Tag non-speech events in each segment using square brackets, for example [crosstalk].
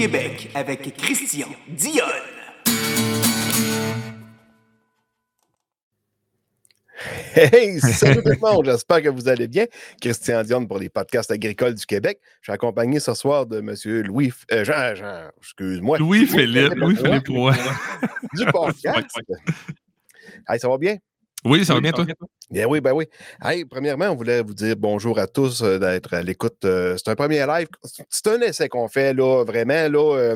Québec avec Christian Dionne. Hey, salut tout le monde, j'espère que vous allez bien. Christian Dionne pour les podcasts agricoles du Québec. Je suis accompagné ce soir de M. Louis, euh, Jean, Jean, excuse-moi. Louis-Philippe, Louis-Philippe Roy. Du podcast. hey, ça va bien? Oui, ça va bien, toi? Bien oui, ben oui. Hey, premièrement, on voulait vous dire bonjour à tous euh, d'être à l'écoute. Euh, c'est un premier live. C'est un essai qu'on fait, là, vraiment. Là,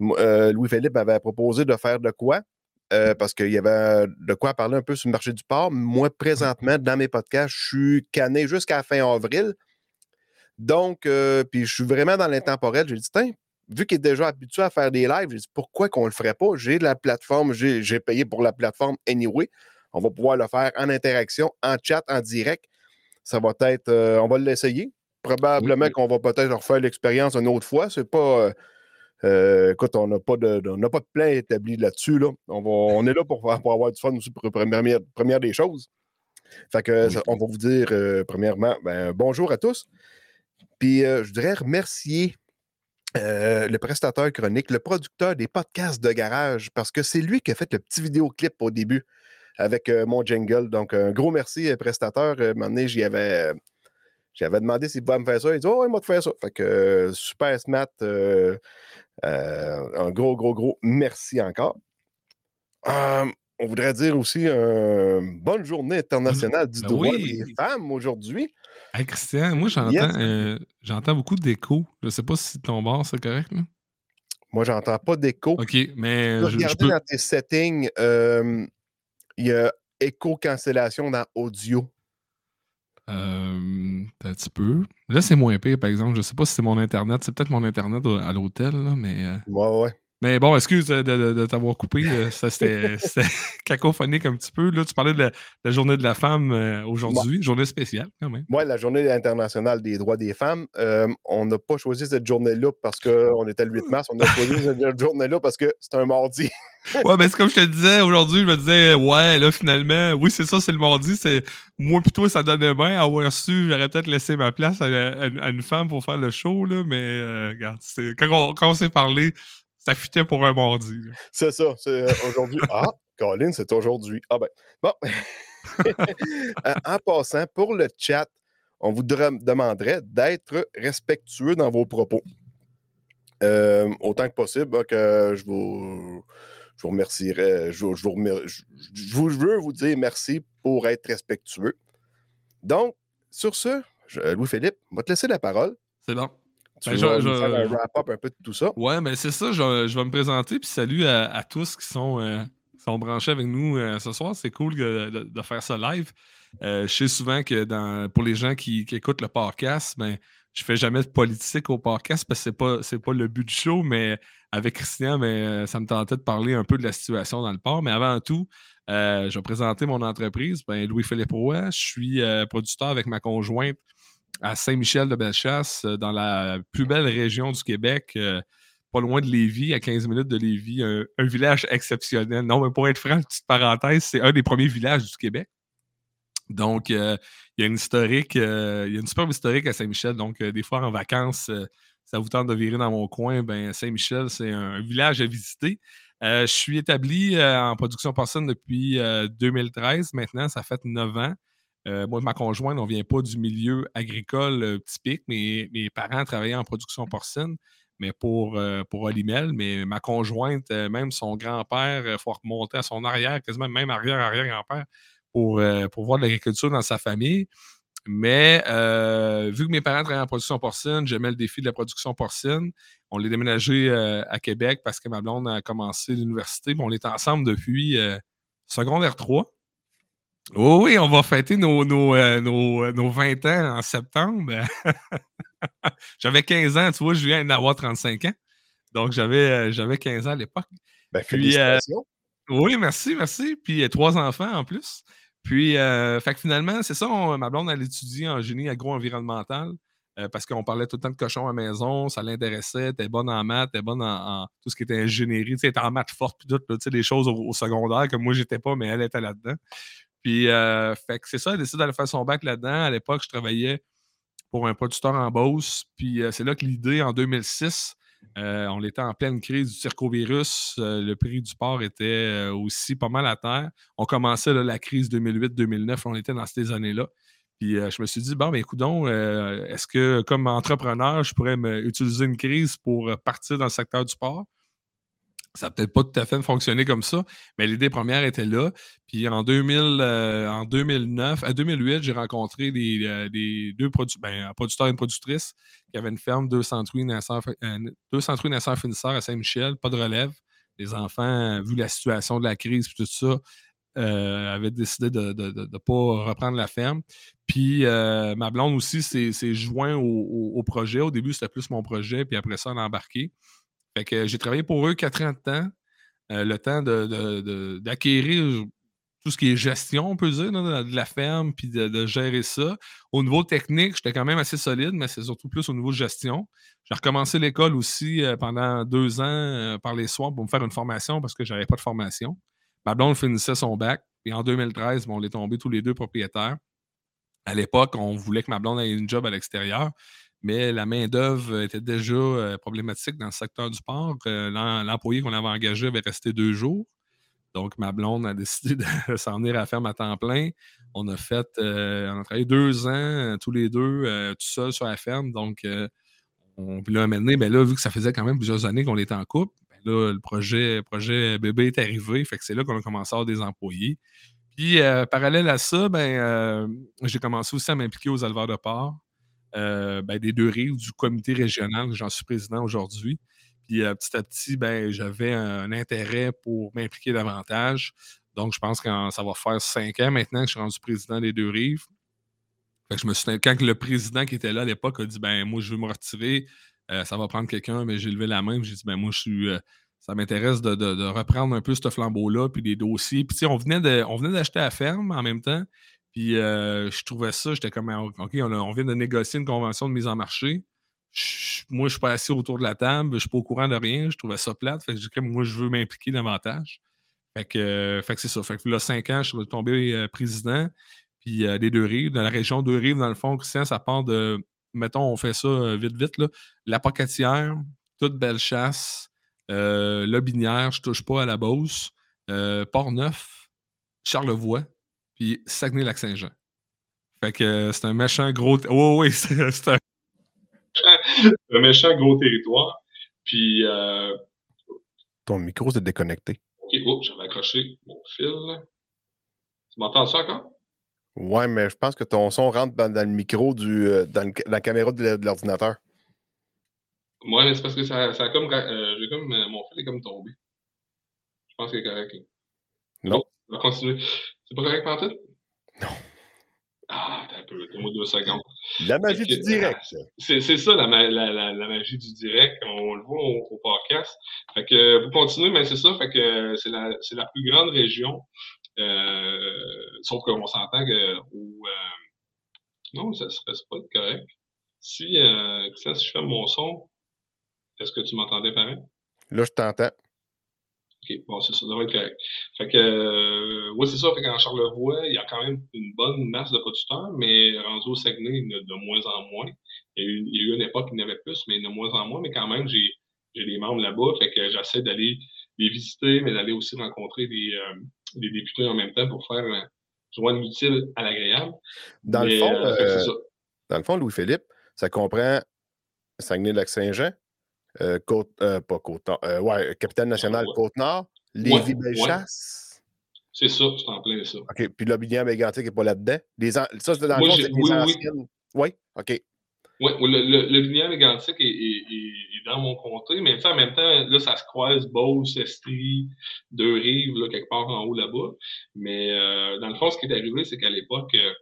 euh, Louis-Philippe m'avait proposé de faire de quoi? parce qu'il y avait de quoi parler un peu sur le marché du porc. Moi, présentement, dans mes podcasts, je suis canné jusqu'à fin avril. Donc, puis je suis vraiment dans l'intemporel. J'ai dit, tiens, vu qu'il est déjà habitué à faire des lives, j'ai dit, pourquoi qu'on ne le ferait pas? J'ai la plateforme, j'ai payé pour la plateforme Anyway. On va pouvoir le faire en interaction, en chat, en direct. Ça va être, on va l'essayer. Probablement qu'on va peut-être refaire l'expérience une autre fois. C'est pas. Euh, écoute, on n'a pas, de, pas de plan établi là-dessus. Là. On, on est là pour, pour, avoir du fun aussi pour première, première des choses. Fait que, on va vous dire, euh, premièrement, ben, bonjour à tous. Puis, euh, je voudrais remercier le prestateur chronique, le producteur des podcasts de garage, parce que c'est lui qui a fait le petit vidéoclip au début avec mon jingle. Donc, un gros merci, prestateur. un moment donné, j'y avais. J'avais demandé s'il pouvait me faire ça. Il dit Oh, il m'a faire ça. Fait que super smart. Euh, un gros, gros, gros merci encore. on voudrait dire aussi une bonne journée internationale du ben droit des femmes aujourd'hui. Christian, moi euh, j'entends beaucoup d'écho. Je ne sais pas si ton bord c'est correct. Moi, j'entends pas d'écho. OK, mais. Je, je peux... dans tes settings, il y a écho cancellation dans audio. Euh, un petit peu. Là, c'est moins pire, par exemple. Je sais pas si c'est mon Internet. C'est peut-être mon Internet à l'hôtel, mais. Euh, ouais, ouais. Mais bon, excuse de, t'avoir coupé. Ça, [laughs] c'était cacophonique un petit peu. Là, tu parlais de la, journée de la femme euh, aujourd'hui, journée spéciale quand même. Oui, la journée internationale des droits des femmes. Euh, on n'a pas choisi cette journée-là parce qu'on était le 8 [laughs] mars. On a choisi cette journée-là parce que c'est un mardi. [laughs] ouais, mais c'est comme je te disais aujourd'hui, je me disais, ouais, là, finalement, oui, c'est ça, c'est le mardi. C'est Moi, plutôt, ça donnait bien. Avoir su, j'aurais peut-être laissé ma place à, une femme pour faire le show, là, mais euh, regarde, quand on, quand on s'est parlé, ça futait pour un mardi. C'est ça. C'est euh, aujourd'hui. Ah, Colin, c'est aujourd'hui. Ah ben. Bon. [laughs] En passant, pour le chat, on vous demanderait d'être respectueux dans vos propos. Euh, autant que possible, que je vous, je vous remercierai. Je, vous, veux vous dire merci pour être respectueux. Donc, sur ce, Louis-Philippe, on va te laisser la parole. C'est bon. Tu ben, je, faire un wrap-up un peu de tout ça? Ouais, mais ben, c'est ça. Je, vais me présenter. Puis salut à, tous qui sont, euh, sont branchés avec nous euh, ce soir. C'est cool de, faire ça live. Euh, je sais souvent que dans, pour les gens qui, écoutent le podcast, ben, je fais jamais de politique au podcast parce que c'est pas, pas le but du show, mais avec Christian, ben, ça me tentait de parler un peu de la situation dans le port. Mais avant tout, je vais présenter mon entreprise, ben, Louis-Philippe Roy. Je suis producteur avec ma conjointe à Saint-Michel-de-Bellechasse, euh, dans la plus belle région du Québec, euh, pas loin de Lévis, à 15 minutes de Lévis, un, village exceptionnel. Non, mais pour être franc, petite parenthèse, c'est un des premiers villages du Québec. Donc, euh, il y a une historique, il y a une superbe historique à Saint-Michel. Donc, des fois, en vacances, ça vous tente de virer dans mon coin, ben Saint-Michel, c'est un, village à visiter. je suis établi en production personne depuis 2013. Maintenant, ça fait 9 ans. Euh, moi, ma conjointe, on ne vient pas du milieu agricole euh, typique. Mes, mes parents travaillaient en production porcine, mais pour, euh, pour Olimel. Mais ma conjointe, même son grand-père, il faut remonter à son arrière, quasiment même arrière-arrière-grand-père, pour, pour voir de l'agriculture dans sa famille. Mais vu que mes parents travaillaient en production porcine, j'aimais le défi de la production porcine. On l'a déménagé à Québec parce que ma blonde a commencé l'université. On est ensemble depuis secondaire 3. Oh oui, on va fêter nos, nos, 20 euh, ans en septembre. [laughs] j'avais 15 ans, tu vois, je viens d'avoir 35 ans. Donc, j'avais, euh, j'avais 15 ans à l'époque. Ben, euh, félicitations. oui, merci, merci. Puis, trois enfants en plus. Puis, fait que finalement, c'est ça, ma blonde, elle étudie en génie agro-environnemental parce qu'on parlait tout le temps de cochon à la maison, ça l'intéressait, était bonne en maths, était bonne en, tout ce qui était ingénierie, était en maths forte, puis tout, sais, des choses au, au secondaire que moi, j'étais pas, mais elle était là-dedans. Puis, euh, fait que c'est ça, elle décide d'aller faire son bac là-dedans. À l'époque, je travaillais pour un producteur en Beauce. Puis c'est là que l'idée, en 2006, on était en pleine crise du circovirus. le prix du porc était aussi pas mal à terre. On commençait la crise 2008-2009. On était dans ces années-là. Puis je me suis dit, bon, ben écoute est-ce que comme entrepreneur, je pourrais utiliser une crise pour partir dans le secteur du sport? Ça n'a peut-être pas tout à fait fonctionné comme ça, mais l'idée première était là. Puis en, 2000, en 2009, à 2008, j'ai rencontré des, deux ben, un producteur et une productrice qui avaient une ferme, 200 truies naisseurs, finisseurs à Saint-Michel, pas de relève. Les enfants, vu la situation de la crise et tout ça, euh, avait décidé de ne pas reprendre la ferme. Puis euh, ma blonde aussi s'est joint au, projet. Au début, c'était plus mon projet, puis après ça, on a embarqué. Que j'ai travaillé pour eux quatre ans de temps. Euh, le temps d'acquérir tout ce qui est gestion, on peut dire, de la ferme, puis de, gérer ça. Au niveau technique, j'étais quand même assez solide, mais c'est surtout plus au niveau de gestion. J'ai recommencé l'école aussi pendant deux ans par les soirs pour me faire une formation parce que je n'avais pas de formation. Ma blonde finissait son bac. Puis en 2013, on est tombés tous les deux propriétaires. À l'époque, on voulait que ma blonde ait une job à l'extérieur, mais la main-d'œuvre était déjà euh, problématique dans le secteur du port. Euh, l'employé qu'on avait engagé avait resté deux jours. Donc, ma blonde a décidé de [laughs] s'en venir à la ferme à temps plein. On a fait, euh, on a travaillé deux ans tous les deux, tout seul sur la ferme. Donc, on, puis là, maintenant, ben là, vu que ça faisait quand même plusieurs années qu'on était en couple, le projet, projet bébé est arrivé. Fait que c'est là qu'on a commencé à avoir des employés. Puis, parallèle à ça, ben, j'ai commencé aussi à m'impliquer aux éleveurs de porc, euh, ben, des deux rives du comité régional, j'en suis président aujourd'hui. Puis, petit à petit, ben, j'avais un, intérêt pour m'impliquer davantage. Donc, je pense que ça va faire cinq ans maintenant que je suis rendu président des deux rives. je me suis, quand le président qui était là à l'époque a dit ben moi je veux me retirer, euh, ça va prendre quelqu'un, mais j'ai levé la main, j'ai dit, ben moi, je suis. Euh, ça m'intéresse de, reprendre un peu ce flambeau-là, puis des dossiers. Puis, on venait d'acheter la ferme en même temps. Puis, euh, je trouvais ça, j'étais comme, OK, on, vient de négocier une convention de mise en marché. moi, je suis pas assis autour de la table, je suis pas au courant de rien. Je trouvais ça plate. Fait que j'ai moi, je veux m'impliquer davantage. Fait que, fait que c'est ça. Fait que là, cinq ans, je suis tombé président. Puis, des deux rives, dans la région deux rives, dans le fond, Christian, ça part de mettons, on fait ça euh, vite, vite. La Pocatière, toute belle chasse, euh, Lobinière, je touche pas à la Beauce, euh, Port-Neuf, Charlevoix, puis Saguenay-Lac-Saint-Jean. Fait que euh, c'est un méchant gros. Oh, oui, [laughs] c'est un... [laughs] un méchant gros territoire. Puis. Ton micro s'est déconnecté. Ok, oh, j'avais accroché mon fil. Tu m'entends ça encore? Ouais, mais je pense que ton son rentre dans, le micro, du, euh, dans la caméra de l'ordinateur. Ouais, mais c'est parce que ça, ça a comme. Euh, j'ai comme euh, mon fil est comme tombé. Je pense qu'il est correct. Non. On va continuer. C'est pas correct, tout? Non. Ah, t'as un peu, donne-moi deux secondes. La magie du direct. C'est, c'est ça, la, la, la, magie du direct. On le voit au, podcast. Fait que, pour continuer, mais c'est ça. Fait que c'est la, c'est la plus grande région euh, sauf qu'on s'entend que euh, non, ça serait pas correct. Si, euh, si je fais mon son, est-ce que tu m'entendais pareil? Là, je t'entends. OK, bon, c'est ça, ça devrait être correct. Fait que, euh, oui, c'est ça, fait qu'en Charlevoix, il y a quand même une bonne masse de producteurs, mais rendu au Saguenay, il y en a de moins en moins. Il y a eu, il y a eu une époque où il y en avait plus, mais il y en a de moins en moins, mais quand même, j'ai, j'ai des membres là-bas, fait que j'essaie d'aller les visiter, mais d'aller aussi rencontrer des, des députés en même temps pour faire joindre l'utile à l'agréable. Dans, le fond, euh, euh, dans le fond, Louis-Philippe, ça comprend Saguenay-Lac-Saint-Jean, euh, Côte, pas Côte, ouais, Capitale nationale Côte-Nord, Lévis-Bellechasse. C'est ça, c'est en plein ça. OK, puis l'Obligant mégantique n'est pas là-dedans. ça, c'est dans le c'est oui, anciennes. Oui, OK. Oui, le, le, le vignoble est, est, est, dans mon comté, mais en même temps, là, ça se croise Beauce, Estrie, Deux-Rives, là, quelque part en haut là-bas. Mais euh, dans le fond, ce qui est arrivé, c'est qu'à l'époque, euh,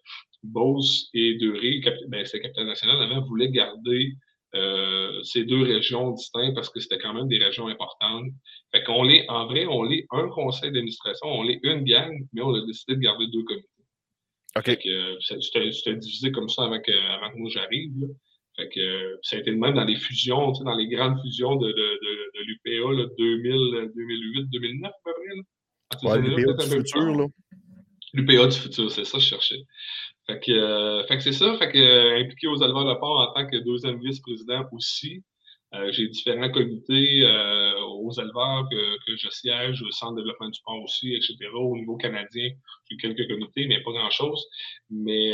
Beauce et Deux-Rives, ben, c'est Capitaine National, avant, voulaient garder euh, ces deux régions distinctes parce que c'était quand même des régions importantes. Fait qu'on l'est, en vrai, on l'est un conseil d'administration, on l'est une gang, mais on a décidé de garder deux comités. OK. Euh, c'était divisé comme ça avant que, avant que moi j'arrive. Fait que ça a été le même dans les fusions, tu sais, dans les grandes fusions de, de, de, de l'UPA 2000, 2008, 2009 à peu près. Ouais, l'UPA du futur, là. L'UPA du futur, c'est ça que je cherchais. Fait que, fait que c'est ça, fait que impliqué aux éleveurs de porc en tant que deuxième vice-président aussi. j'ai différents comités aux éleveurs que, que, je siège, au Centre de développement du porc aussi, etc. Au niveau canadien, j'ai quelques comités, mais pas grand-chose. Mais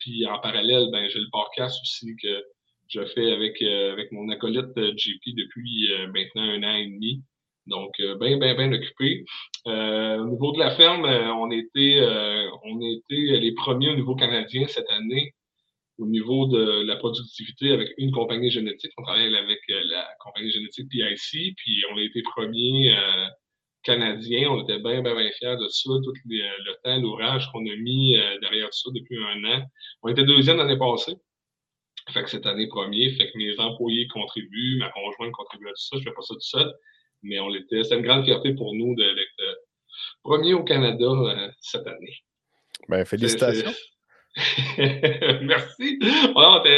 puis en parallèle, ben, j'ai le podcast aussi que je fais avec, avec mon acolyte JP depuis maintenant un an et demi. Donc, bien, bien, bien occupé. Euh, au niveau de la ferme, euh, on était, euh, on était les premiers au niveau canadien cette année au niveau de la productivité avec une compagnie génétique. On travaille avec la compagnie génétique PIC, puis on a été premiers canadiens. On était bien, bien, bien fiers de ça, tout le temps, l'ouvrage qu'on a mis derrière ça depuis un an. On était deuxième l'année passée. Fait que cette année, premier. Fait que mes employés contribuent, ma conjointe contribue à tout ça. Je fais pas ça tout seul mais on l'était. C'est une grande fierté pour nous d'être euh, premier au Canada euh, cette année. Ben, félicitations. [laughs] Merci.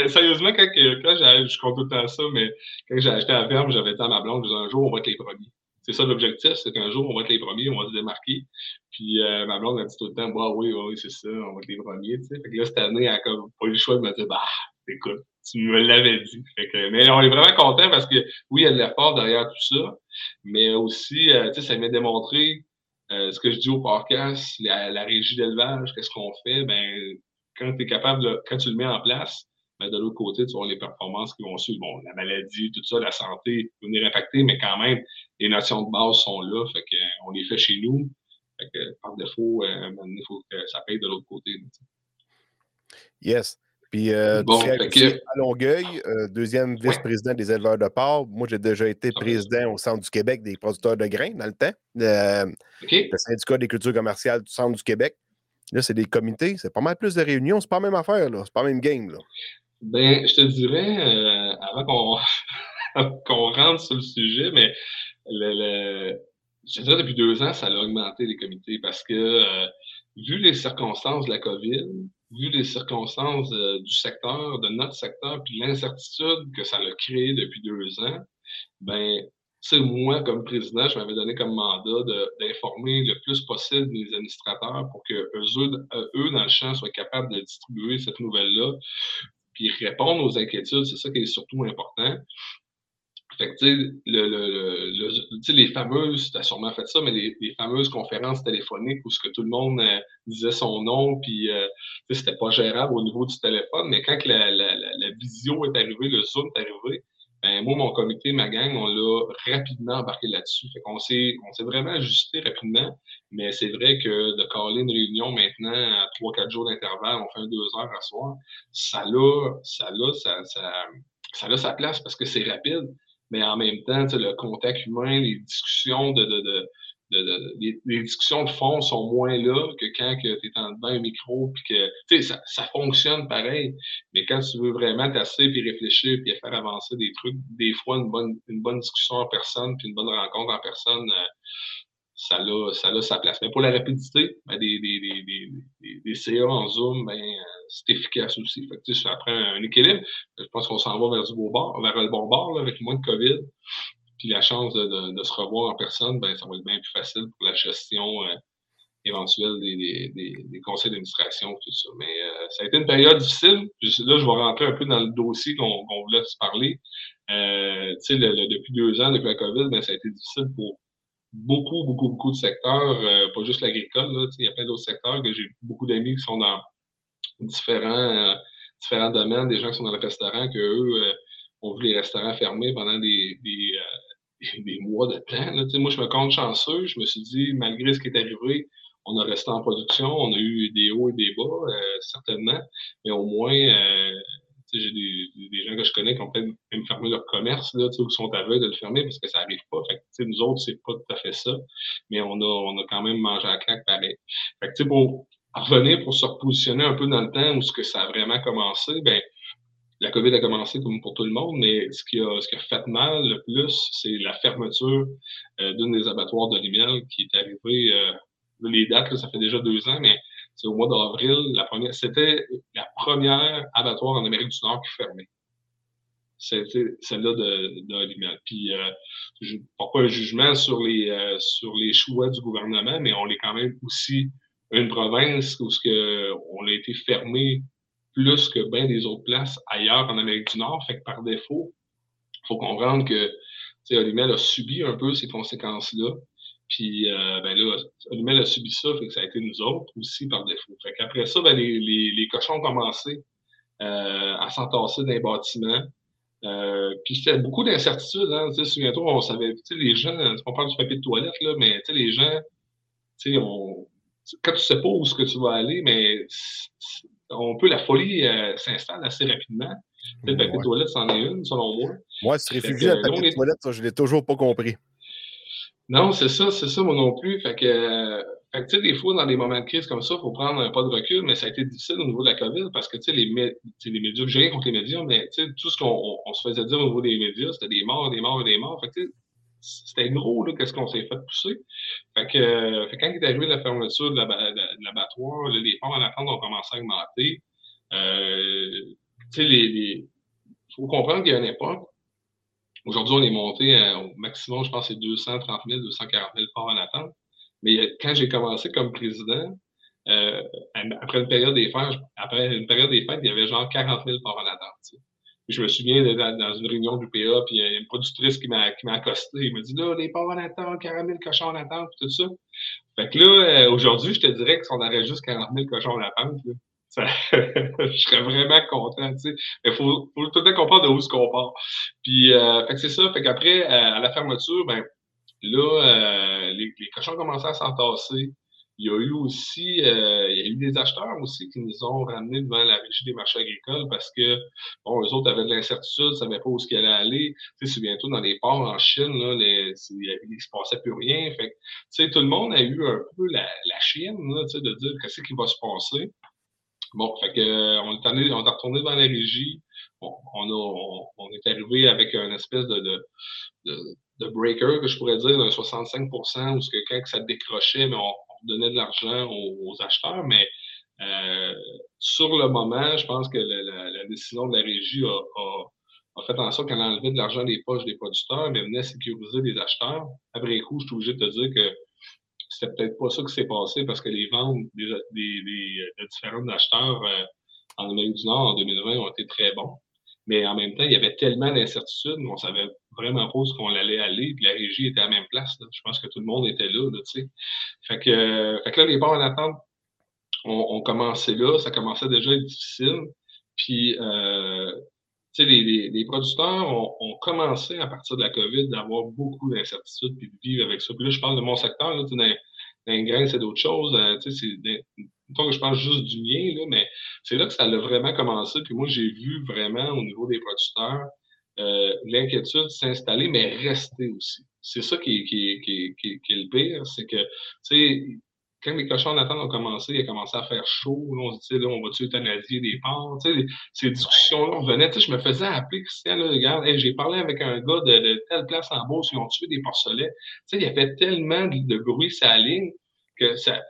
sérieusement, quand, quand j'ai, je compte tout le temps ça, mais quand j'ai acheté la ferme, j'avais dit à ma blonde, je disais, un jour, on va être les premiers. C'est ça l'objectif, c'est qu'un jour, on va être les premiers, on va se démarquer. Puis euh, ma blonde a dit tout le temps, bah oui, oui, c'est ça, on va être les premiers. Fait que là, cette année, elle n'a pas eu le choix de me dire, bah, écoute, tu me l'avais dit. mais on est vraiment content parce que oui, il y a de l'effort derrière tout ça, mais aussi, euh, ça m'a démontré euh, ce que je dis au podcast, la, régie d'élevage, qu'est-ce qu'on fait? Ben, quand tu es capable, quand tu le mets en place, ben, de l'autre côté, tu vois les performances qui vont suivre. Bon, la maladie, tout ça, la santé peut venir impacter, mais quand même, les notions de base sont là. Fait qu'on les fait chez nous. Fait que, par défaut, euh, il faut que ça paye de l'autre côté. Yes. Puis, euh, à Longueuil, euh, deuxième vice-président des éleveurs de porc. Moi, j'ai déjà été président au Centre du Québec des producteurs de grains dans le temps. Euh, le syndicat des cultures commerciales du Centre du Québec. Là, c'est des comités. C'est pas mal plus de réunions. C'est pas la même affaire, là. C'est pas la même game, là. Ben, je te dirais, [laughs] avant qu'on rentre sur le sujet, mais le, je dirais depuis deux ans, ça a augmenté les comités parce que, vu les circonstances de la COVID, vu les circonstances euh, du secteur, de notre secteur, puis l'incertitude que ça a créé depuis deux ans, ben, c'est moi, comme président, je m'avais donné comme mandat d'informer le plus possible les administrateurs pour que eux, eux, dans le champ, soient capables de distribuer cette nouvelle-là, puis répondre aux inquiétudes. C'est ça qui est surtout important. Fait que, tu sais, le, les fameuses, tu as sûrement fait ça, mais les, fameuses conférences téléphoniques où ce que tout le monde euh, disait son nom, puis euh, c'était pas gérable au niveau du téléphone, mais quand la, la, la, visio est arrivée, le Zoom est arrivé, ben, moi, mon comité, ma gang, on l'a rapidement embarqué là-dessus. Fait qu'on s'est, on s'est vraiment ajusté rapidement, mais c'est vrai que de caler une réunion maintenant à trois, quatre jours d'intervalle, on fait un deux heures à soir, ça a, ça, a, ça, ça, ça a sa place parce que c'est rapide mais en même temps, le contact humain, les discussions de, de, de, de les, discussions de fond sont moins là que quand tu es en dedans un micro puis que ça, ça fonctionne pareil. Mais quand tu veux vraiment t'asseoir puis réfléchir puis faire avancer des trucs des fois une bonne une bonne discussion en personne puis une bonne rencontre en personne euh, ça a, ça a sa place. Mais pour la rapidité, ben, des, des, des, des, CA en Zoom, ben, c'est efficace aussi. Fait que, ça prend un équilibre. Je pense qu'on s'en va vers, du beau bord, vers le bon bord, là, avec moins de COVID. Puis la chance de, de, de, se revoir en personne, ben, ça va être bien plus facile pour la gestion euh, éventuelle des, des, conseils d'administration, tout ça. Mais euh, ça a été une période difficile. là, je vais rentrer un peu dans le dossier qu'on voulait se parler. Euh, le, depuis deux ans, depuis la COVID, ben, ça a été difficile pour beaucoup, beaucoup, beaucoup de secteurs, euh, pas juste l'agricole. Il y a plein d'autres secteurs que j'ai beaucoup d'amis qui sont dans différents, euh, différents domaines, des gens qui sont dans le restaurant, que eux euh, ont vu les restaurants fermés pendant des, des, [laughs] des mois de temps. Moi, je me compte chanceux. Je me suis dit, malgré ce qui est arrivé, on a resté en production, on a eu des hauts et des bas, certainement, mais au moins, j'ai des, gens que je connais qui ont peut-être même fermé leur commerce, là, ou qui sont à de le fermer parce que ça n'arrive pas. Fait nous autres, c'est pas tout à fait ça, mais on a, on a quand même mangé à claque pareil. Fait que, pour revenir, pour se repositionner un peu dans le temps où ce que ça a vraiment commencé, ben, la COVID a commencé comme pour tout le monde, mais ce qui a, ce qui a fait mal le plus, c'est la fermeture euh, d'une des abattoirs de Limel qui est arrivée, euh, les dates, ça fait déjà deux ans, mais c'est au mois d'avril, la première, c'était la première abattoir en Amérique du Nord qui fermait. C'était celle-là de, de Puis, euh, je ne porte pas un jugement sur les, euh, sur les choix du gouvernement, mais on est quand même aussi une province où ce que, on a été fermé plus que bien des autres places ailleurs en Amérique du Nord. Fait que par défaut, il faut comprendre que Olimel a subi un peu ces conséquences-là. Puis euh, ben là, Olimel a subi ça, fait que ça a été nous autres aussi par défaut. Fait qu'après ça, ben, les, les, les, cochons ont commencé euh, à s'entasser dans les bâtiments. Euh, puis c'était beaucoup d'incertitudes. Hein. Souviens-toi, on savait, les gens, on parle du papier de toilette, là, mais les gens, on, quand tu sais pas où ce que tu vas aller, mais on peut, la folie euh, s'installe assez rapidement. Le papier de toilette, c'en est une, selon moi. Moi, ce réfugié à papier de toilette, ça, je l'ai toujours pas compris. Non, c'est ça, c'est ça, moi non plus. Fait que, fait que, tu sais, des fois, dans des moments de crise comme ça, il faut prendre un pas de recul, mais ça a été difficile au niveau de la COVID parce que, tu sais, les, les médias, j'ai rien contre les médias, mais, tu sais, tout ce qu'on se faisait dire au niveau des médias, c'était des morts, des morts, des morts. Fait que, c'était gros, là, qu'est-ce qu'on s'est fait pousser. Fait que, fait quand il est arrivé la fermeture de l'abattoir, les ports en attente ont commencé à augmenter. Euh, tu sais, les, faut comprendre qu'il y a une époque Aujourd'hui, on est monté au maximum, je pense, c'est 230 000, 240 000 ports en attente. Mais quand j'ai commencé comme président, euh, après une période des fêtes, après une période il y avait genre 40 000 ports en attente. je me souviens dans, une réunion du PA, puis il y a une productrice qui m'a accosté. Il m'a dit là, les ports en attente, 40 000 cochons en attente, tout ça. Fait que là, euh, aujourd'hui, je te dirais que si on aurait juste 40 000 cochons en attente, [laughs] je serais vraiment content, tu sais. Mais il faut, faut, tout le temps comprendre de où ce qu'on part. Puis, euh, fait c'est ça. Fait qu'après, euh, à la fermeture, ben, là, euh, les, les, cochons commençaient à s'entasser. Il y a eu aussi, euh, il y a eu des acheteurs aussi qui nous ont ramenés devant la régie des marchés agricoles parce que, bon, eux autres avaient de l'incertitude, ne savaient pas où ce qu'ils allaient aller. Tu sais, souviens-toi, dans les ports en Chine, là, les, il ne se passait plus rien. Fait tu sais, tout le monde a eu un peu la, la chienne, là, tu sais, de dire qu'est-ce qui va se passer. Bon, fait que, euh, on, est allé, on est retourné dans la régie. on, a, on, est arrivé avec une espèce de, de, de, breaker, que je pourrais dire, d'un 65% où ce que quand ça décrochait, mais on, donnait de l'argent aux, acheteurs. Mais euh, sur le moment, je pense que la, la, décision de la régie a, a, fait en sorte qu'elle enlevait de l'argent des poches des producteurs, mais venait sécuriser les acheteurs. Après coup, je suis obligé de te dire que c'était peut-être pas ça qui s'est passé parce que les ventes des, des, des, différents acheteurs euh, en Amérique du Nord en 2020 ont été très bons. Mais en même temps, il y avait tellement d'incertitudes, on savait vraiment pas où qu'on allait aller, puis la régie était à la même place. Je pense que tout le monde était là, tu sais. Fait que, fait que là, les bords en attente ont, ont commencé là, ça commençait déjà à être difficile. Puis, euh, les, les, producteurs ont, commencé à partir de la COVID d'avoir beaucoup d'incertitudes puis de vivre avec ça. Puis là, je parle de mon secteur, là, dans, les grains, c'est d'autres choses. Euh, c'est que je pense juste du mien, là, mais c'est là que ça a vraiment commencé. Puis moi, j'ai vu vraiment au niveau des producteurs euh, l'inquiétude s'installer, mais rester aussi. C'est ça qui, qui, qui, qui est le pire, c'est que, tu sais, quand les cochons en attente ont commencé, il a commencé à faire chaud. On se disait, là, on va-tu euthanasier des porcs? Tu sais, ces discussions-là revenaient. Tu sais, je me faisais appeler, Christian, là, regarde, j'ai parlé avec un gars de, telle place en Beauce, ils ont tué des porcelets. Tu sais, il y avait tellement de, bruit sur la ligne que ça,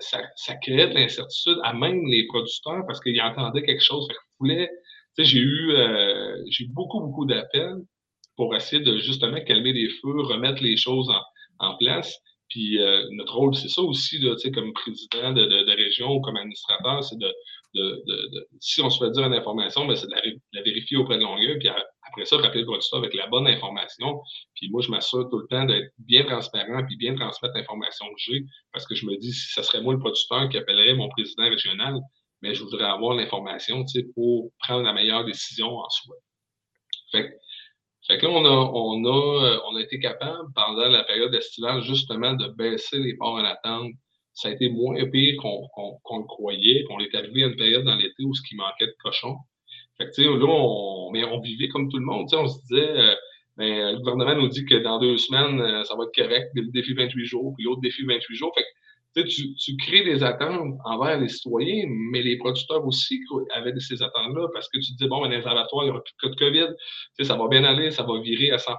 créait de l'incertitude à même les producteurs parce qu'ils entendaient quelque chose. Fait que tu sais, j'ai eu, euh, eu beaucoup, beaucoup d'appels pour essayer de justement calmer les feux, remettre les choses en place. Puis euh, notre rôle, c'est ça aussi, là, comme président de, de, de, région ou comme administrateur, c'est de, de, si on se fait dire une information, ben, c'est de la, vérifier auprès de Longueuil, puis après ça, rappeler le producteur avec la bonne information. Puis moi, je m'assure tout le temps d'être bien transparent puis bien transmettre l'information que j'ai, parce que je me dis, si ce serait moi le producteur qui appellerait mon président régional, mais je voudrais avoir l'information pour prendre la meilleure décision en soi. Fait fait que là, on a, on a, euh, on a été capable, pendant la période estivale, justement, de baisser les ports en attente. Ça a été moins pire qu'on le croyait, qu'on est arrivé à une période dans l'été où ce qui manquait de cochons. Fait que, tu sais, là, on, mais on vivait comme tout le monde. Tu sais, on se disait, euh, ben, le gouvernement nous dit que dans deux semaines, euh, ça va être correct, le défi 28 jours, puis l'autre défi 28 jours. Fait que, tu, crées des attentes envers les citoyens, mais les producteurs aussi avaient ces attentes-là parce que tu dis, bon, ben, les il n'y aura plus de cas de COVID, ça va bien aller, ça va virer à 100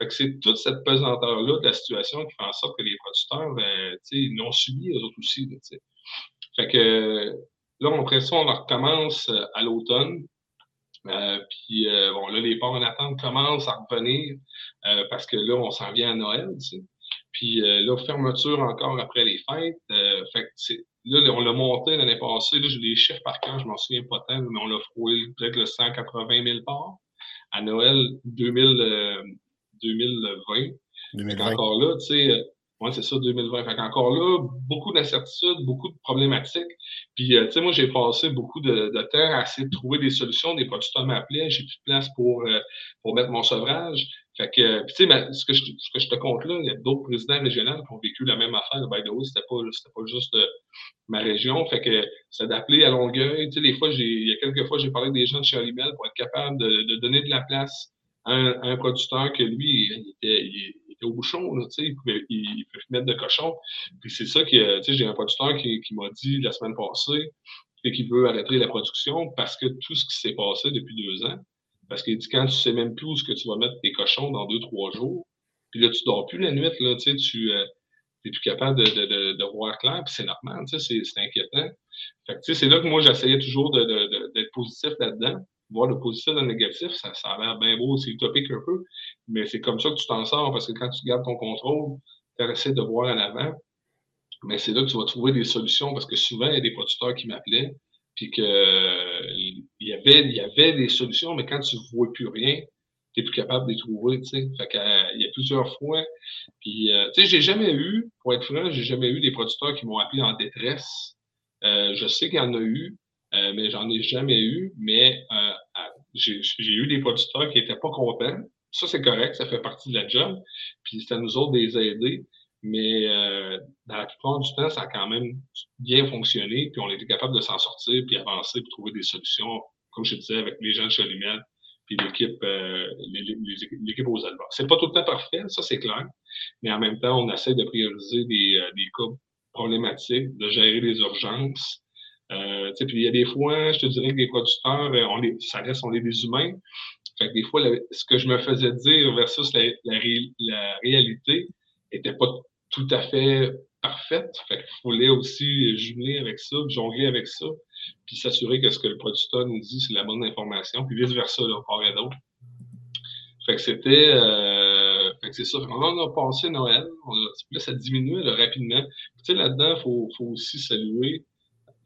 fait que c'est toute cette pesanteur-là de la situation qui fait en sorte que les producteurs, ben, ils l'ont subi, eux autres aussi. Là, fait que là, après ça, on recommence euh, à l'automne. Euh, puis, euh, bon, là, les ports en attente commencent à revenir parce que là, on s'en vient à Noël. Puis euh, là, fermeture encore après les fêtes. Euh, fait là, on l'a monté l'année passée. Là, j'ai les chiffres par cœur, je m'en souviens pas tant, mais on l'a frôlé peut-être le 180 000 parts. À Noël 2000, 2020. 2020. Encore là, tu sais, oui, c'est ça, 2020. Fait encore là, beaucoup d'incertitudes, beaucoup de problématiques. Puis, euh, tu sais, moi, j'ai passé beaucoup de, temps à essayer de trouver des solutions. Des producteurs m'appelaient, j'ai plus de place pour, euh, pour mettre mon sevrage. Fait que, tu sais, ce, que je, ce que je te compte là, il y a d'autres présidents régionaux qui ont vécu la même affaire. By the way, c'était pas, pas juste euh, ma région. Fait que c'est d'appeler à Longueuil. Tu sais, des fois, j'ai, il y a quelques fois, j'ai parlé avec des gens de chez Olimel pour être capable de, de donner de la place à un, producteur que lui, il était, il, au bouchon, là, il, pouvait, il, pouvait mettre de cochon. Puis c'est ça que j'ai un producteur qui, qui m'a dit la semaine passée et qui veut arrêter la production parce que tout ce qui s'est passé depuis deux ans, parce dit quand tu sais même plus où ce que tu vas mettre tes cochons dans deux, trois jours, puis là, tu dors plus la nuit, là, tu n'es euh, plus capable de, de, de, voir clair, puis c'est normal, c'est inquiétant. Fait que, c'est là que moi, j'essayais toujours d'être positif là-dedans voir le positif dans le négatif, ça, ça a l'air bien beau, c'est utopique un peu, mais c'est comme ça que tu t'en sors parce que quand tu gardes ton contrôle, tu essaies de voir en avant, mais c'est là que tu vas trouver des solutions parce que souvent, il y a des producteurs qui m'appelaient, puis qu'il y, avait, il y avait des solutions, mais quand tu vois plus rien, tu n'es plus capable de les trouver, tu sais. Fait qu'il y a plusieurs fois. Puis, euh, tu sais, j'ai jamais eu, pour être franc, j'ai jamais eu des producteurs qui m'ont appelé en détresse. Euh, je sais qu'il y en a eu, euh, mais j'en ai jamais eu. Mais euh, j'ai eu des producteurs qui n'étaient pas contents. Ça, c'est correct, ça fait partie de la job. Puis c'est à nous autres de les aider. Mais euh, dans la plupart du temps, ça a quand même bien fonctionné. Puis on été capable de s'en sortir, puis avancer, puis trouver des solutions, comme je disais, avec les gens de Chalimel, puis l'équipe l'équipe aux Ce C'est pas tout le temps parfait, ça c'est clair. Mais en même temps, on essaie de prioriser des, des cas problématiques, de gérer les urgences, euh, puis il y a des fois, je te dirais que les producteurs, euh, on ça reste, on est des humains. Fait que des fois, ce que je me faisais dire versus la, la, réalité était pas tout à fait parfaite. Fait qu'il fallait aussi jumeler avec ça, jongler avec ça, puis s'assurer que ce que le producteur nous dit, c'est la bonne information, puis vice-versa, là, part et d'autre. Fait que c'était. Euh, fait que c'est ça. On a passé Noël. On a, là, ça diminue rapidement. Tu sais, là-dedans, il faut, faut, aussi saluer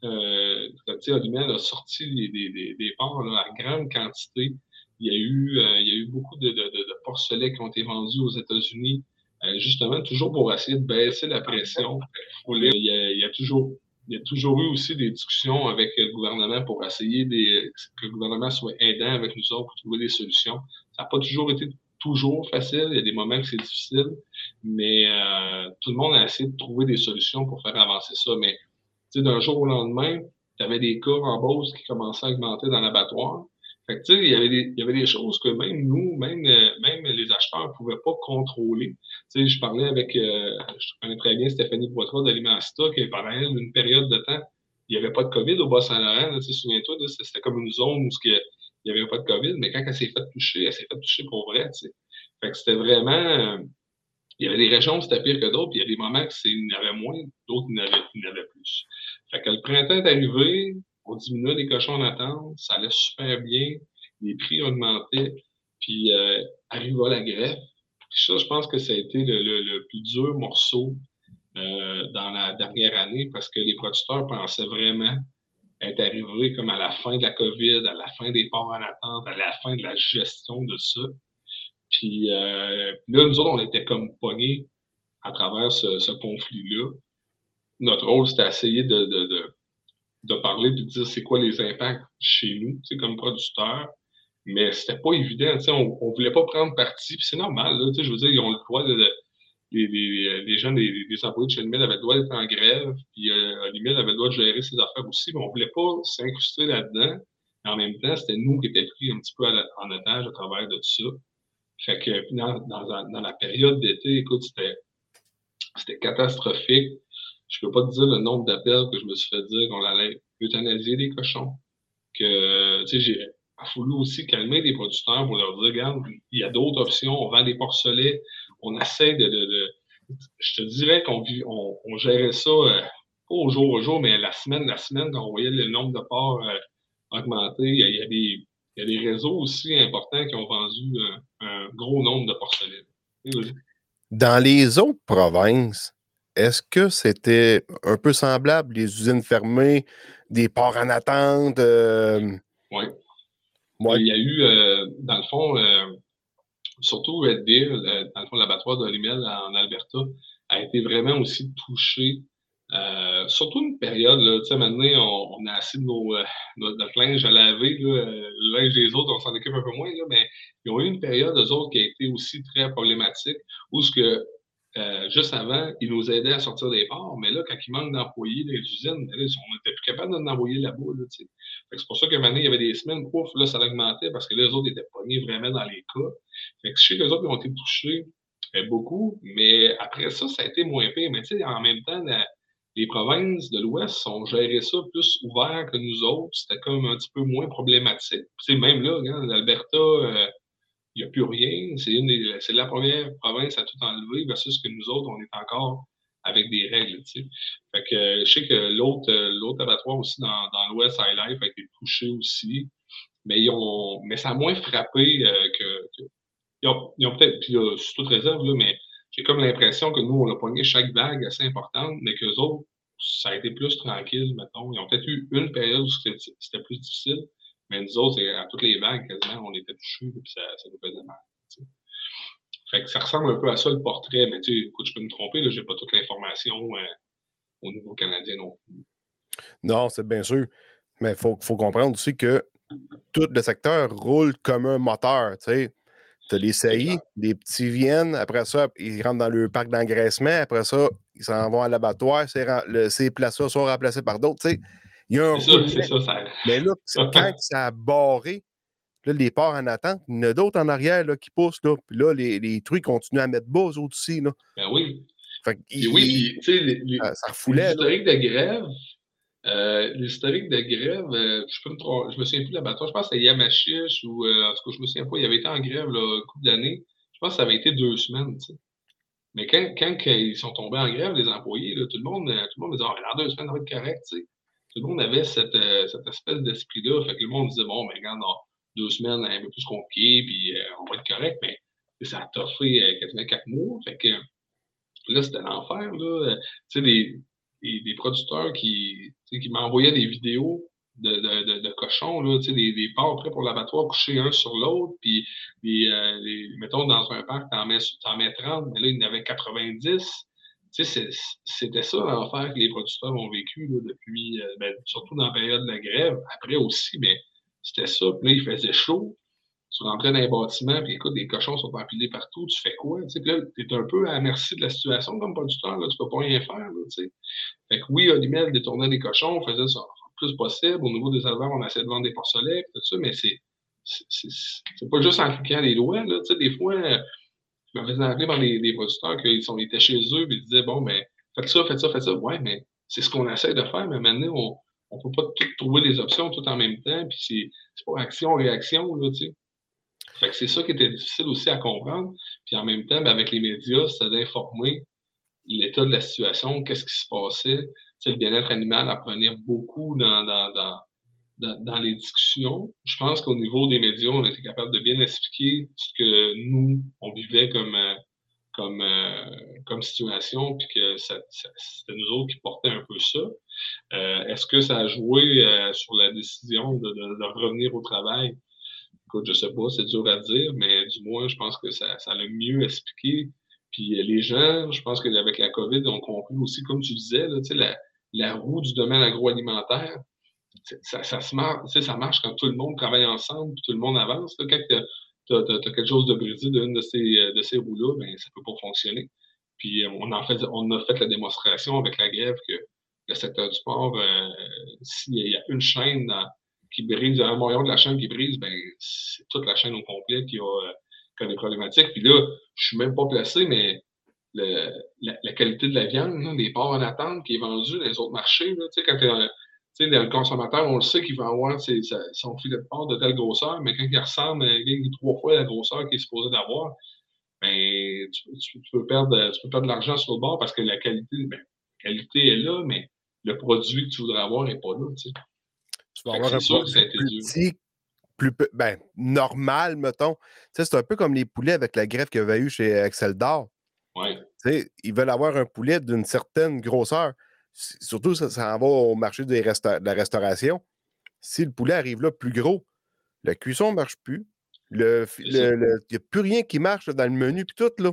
euh, Olimel a sorti des, des, des porcs à grande quantité. Il y a eu, euh, il y a eu beaucoup de, de, de, porcelets qui ont été vendus aux États-Unis, justement, toujours pour essayer de baisser la pression. Il y a, il y a toujours, il y a toujours eu aussi des discussions avec le gouvernement pour essayer que le gouvernement soit aidant avec nous autres pour trouver des solutions. Ça n'a pas toujours été toujours facile. Il y a des moments que c'est difficile, mais euh, tout le monde a essayé de trouver des solutions pour faire avancer ça. Mais d'un jour au lendemain, tu avais des cas en Beauce qui commençaient à augmenter dans l'abattoir. Fait que, tu sais, il y avait des, il y avait des choses que même nous, même, euh, même les acheteurs ne pouvaient pas contrôler. Tu sais, je parlais avec, euh, je connais très bien Stéphanie Boitreau d'Alimasta, qui pendant une période de temps, il n'y avait pas de COVID au Bas-Saint-Laurent. Tu souviens-toi, c'était comme une zone où il n'y avait pas de COVID, mais quand elle s'est fait toucher, elle s'est fait toucher pour vrai, tu sais. Fait que c'était vraiment, il y avait des régions où c'était pire que d'autres, puis il y a des moments où il y en avait moins, d'autres il y en avait, plus. Fait que le printemps est arrivé, on diminuait les cochons en attente, ça allait super bien, les prix augmentaient, puis euh, arriva la greffe. Ça, je pense que ça a été le, plus dur morceau euh, dans la dernière année parce que les producteurs pensaient vraiment être arrivés comme à la fin de la COVID, à la fin des ports en attente, à la fin de la gestion de ça. Puis euh, là, nous autres, on était comme pognés à travers ce, conflit-là. Notre rôle, c'était d'essayer de, de, de, de, parler de dire c'est quoi les impacts chez nous, comme producteurs. Mais c'était pas évident. On, on voulait pas prendre parti. C'est normal. Là, je veux dire, ils ont le droit de. les, les, les, gens, les, les employés de chez Limel avaient le droit d'être en grève, puis euh, Limel avait le droit de gérer ses affaires aussi, mais on voulait pas s'incruster là-dedans. En même temps, c'était nous qui étions pris un petit peu en otage à travers de tout ça. Fait que dans, dans, la période d'été, écoute, c'était catastrophique. Je peux pas te dire le nombre d'appels que je me suis fait dire qu'on allait euthanasier des cochons. Que, tu sais, j'ai voulu aussi calmer les producteurs pour leur dire, regarde, il y a d'autres options, on vend des porcelets, on essaie de, de, je te dirais qu'on on, on, gérait ça, euh, pas au jour au jour, mais la semaine, la semaine, quand on voyait le nombre de porcs euh, augmenter, il y, a, des, il y a des réseaux aussi importants qui ont vendu euh, un gros nombre de porcelaines. Dans les autres provinces, est-ce que c'était un peu semblable, les usines fermées, des ports en attente? Oui. Il y a eu, dans le fond, surtout Red Deer, dans le fond, l'abattoir d'Olimel en Alberta, a été vraiment aussi touché. Euh, surtout une période, tu sais, maintenant, on, on, a assez de nos, euh, notre, linge à laver, là, euh, le linge des autres, on s'en occupe un peu moins, là, mais ils ont eu une période, eux autres, qui a été aussi très problématique, où ce que, euh, juste avant, ils nous aidaient à sortir des ports, mais là, quand il manque d'employés les usines, on n'était plus capable d'en envoyer là-bas, là. C'est pour ça que maintenant, il y avait des semaines, pouf, là, ça augmentait, parce que les autres étaient pognés vraiment dans les cas. Fait que je sais que les autres, ils ont été touchés beaucoup, mais après ça, ça a été moins pire. Mais tu sais, en même temps, les provinces de l'Ouest ont géré ça plus ouvert que nous autres. C'était comme un petit peu moins problématique. C'est même là, l'Alberta, euh, il n'y a plus rien. C'est la première province à tout enlever versus que nous autres, on est encore avec des règles. Fait que je sais que l'autre l'autre abattoir aussi dans, dans l'Ouest, Life, a été touché aussi. Mais, ils ont, mais ça a moins frappé euh, que, ils ont, peut-être, puis là, sous toute réserve, là, mais j'ai comme l'impression que nous, on a pogné chaque vague assez importante, mais qu'eux autres, ça a été plus tranquille, mettons. Ils ont peut-être eu une période où c'était plus difficile, mais nous autres, à toutes les vagues, quasiment, on était touchés, puis ça, ça nous faisait mal. Fait que ça ressemble un peu à ça le portrait, mais tu écoute, je peux me tromper, là, j'ai pas toute l'information euh, au niveau canadien non plus. Non, c'est bien sûr. Mais il faut, faut comprendre aussi que tout le secteur roule comme un moteur, tu sais. Tu as les saillies, les petits viennent, après ça, ils rentrent dans le parc d'engraissement, après ça, ils s'en vont à l'abattoir, ces places-là sont remplacées par d'autres. Il y a un c'est ça, ça, Mais là, quand ça a barré, là, les ports en attente, il y en a d'autres en arrière là, qui poussent. Là, puis là, les, les trucs continuent à mettre bas aussi. Là. Ben oui. Fait oui, tu sais, ça, ça refoulait. L'historique de grève, euh, l'historique de grève, euh, je, peux me je me souviens plus de l'abattoir, je pense que c'était Yamachiche ou euh, en tout cas, je me souviens pas, il avait été en grève là, un couple d'années. Je pense que ça avait été deux semaines. Mais quand, quand, ils sont tombés en grève, les employés, là, tout le monde, tout le monde disait oh, dans deux semaines, ça va être correct. Tu sais. Tout le monde avait cette, cette espèce d'esprit-là. Fait que le monde disait bon, mais regarde, dans deux semaines, un peu plus compliqué, puis on va être correct. Mais ça a toffé quasiment quatre mois. Fait que là, c'était l'enfer. Tu sais, les producteurs qui, qui m'envoyaient des vidéos de, de, cochons, là, des, des porcs prêts pour l'abattoir couchés un sur l'autre, puis euh, mettons dans un parc, t'en mets, en mets 30, mais là, il y en avait 90. C'était ça l'enfer que les producteurs ont vécu là, depuis, euh, ben, surtout dans la période de la grève. Après aussi, mais c'était ça. Puis là, il faisait chaud tu rentrais dans un bâtiment, puis écoute, les cochons sont empilés partout, tu fais quoi? Là, tu es un peu à la merci de la situation comme producteur, là, tu peux pas rien faire. Là, tu sais. Fait que oui, Olimel détournait des cochons, on faisait ça le plus possible. Au niveau des éleveurs, on essayait de vendre des porcelets, tout ça, mais c'est c'est pas juste en cliquant les doigts. Là, des fois, je me faisais appeler par des, producteurs qui étaient chez eux, puis ils disaient, bon, mais faites ça, faites ça, faites ça. Ouais, mais c'est ce qu'on essaie de faire, mais maintenant, on on peut pas tout trouver des options tout en même temps, puis c'est pas action-réaction, là, tu sais. C'est ça qui était difficile aussi à comprendre. Puis en même temps, ben, avec les médias, c'est d'informer l'état de la situation, qu'est-ce qui se passait. Tu le bien-être animal apprenait beaucoup dans, dans, dans, dans, les discussions. Je pense qu'au niveau des médias, on était capable de bien expliquer ce que nous, on vivait comme, euh, comme, euh, comme situation, puis que c'était nous autres qui portaient un peu ça. Euh, est-ce que ça a joué sur la décision de, revenir au travail? écoute, je sais pas, c'est dur à dire, mais du moins, je pense que ça, ça l'a mieux expliqué. Puis les gens, je pense qu'avec la COVID, ont compris aussi, comme tu disais, la, la roue du domaine agroalimentaire, ça, ça, se marche, ça marche quand tout le monde travaille ensemble, tout le monde avance. Quand tu as, quelque chose de brisé d'une de ces, de ces roues-là, ben, ça ne peut pas fonctionner. Puis euh, on, en fait, on a fait la démonstration avec la grève que le secteur du sport, euh, s'il y a une chaîne qui brise, un moyen de la chaîne qui brise, ben, c'est toute la chaîne au complet qui a, euh, a des problématiques. Puis là, je suis même pas placé, mais le, la, qualité de la viande, là, les porcs en attente qui est vendu dans les autres marchés, là, quand tu sais, le consommateur, on le sait qu'il va avoir ses, son filet de porc de telle grosseur, mais quand il ressemble à trois fois la grosseur qu'il est supposé d'avoir, ben, tu, tu, peux perdre, tu peux perdre de l'argent sur le bord parce que la qualité, ben, la qualité est là, mais le produit que tu voudrais avoir n'est pas là. Tu sais. Tu vas avoir un produit plus petit, plus ben, normal, mettons. c'est un peu comme les poulets avec la greffe qu'il y avait eu chez Excel d'Or. Ouais. Ils veulent avoir un poulet d'une certaine grosseur. Surtout, ça, ça en va au marché des de la restauration. Si le poulet arrive là plus gros, la cuisson ne marche plus. Il n'y a plus rien qui marche dans le menu, puis tout, là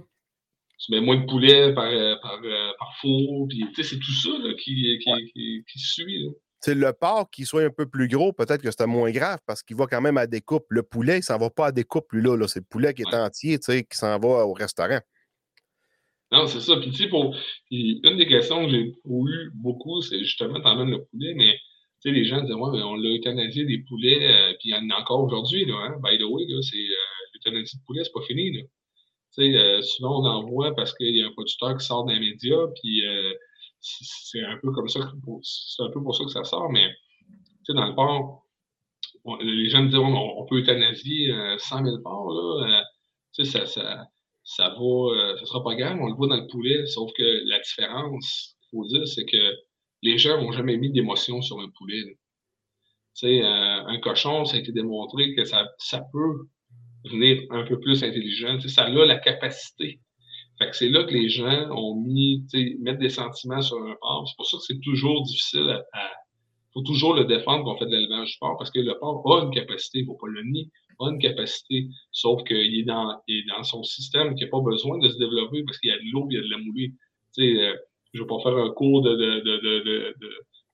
tu mets moins de poulet par, euh, par, euh, par four, puis c'est tout ça là, qui, qui, qui, suit. C'est le porc qui soit un peu plus gros, peut-être que c'est moins grave parce qu'il va quand même à découpe. Le poulet, il ne s'en va pas à découpe, lui, là. là. C'est le poulet qui est entier, qui s'en va au restaurant. Non, c'est ça. Puis, tu sais, pour... une des questions que j'ai eu beaucoup, c'est justement, t'emmènes le poulet, mais tu sais, les gens disent, ouais, mais on l'a euthanasié des poulets, euh, puis il y en a encore aujourd'hui, là, hein? By the way, là, c'est l'euthanasie de poulet, c'est pas fini, là. Euh, souvent, on en voit parce qu'il y a un producteur qui sort d'un média, puis euh, c'est un peu comme ça, c'est un peu pour ça que ça sort, mais dans le port, les gens me disent on, peut euthanasier 100 000 porcs, là, euh, ça, ça, ça va, ça sera pas grave, on le voit dans le poulet, sauf que la différence, il faut dire, c'est que les gens n'ont jamais mis d'émotion sur un poulet. un cochon, ça a été démontré que ça, ça peut devenir un peu plus intelligent. ça a la capacité. Fait que c'est là que les gens ont mis, mettre des sentiments sur un porc. C'est pour ça que c'est toujours difficile à. Il faut toujours le défendre quand on fait de l'élevage du porc parce que le porc a une capacité, il ne faut pas le nier, une capacité, sauf qu'il est dans, est dans son système qui n'a pas besoin de se développer parce qu'il y a de l'eau, il y a de la moulée. Euh, je ne vais pas faire un cours de, de, de,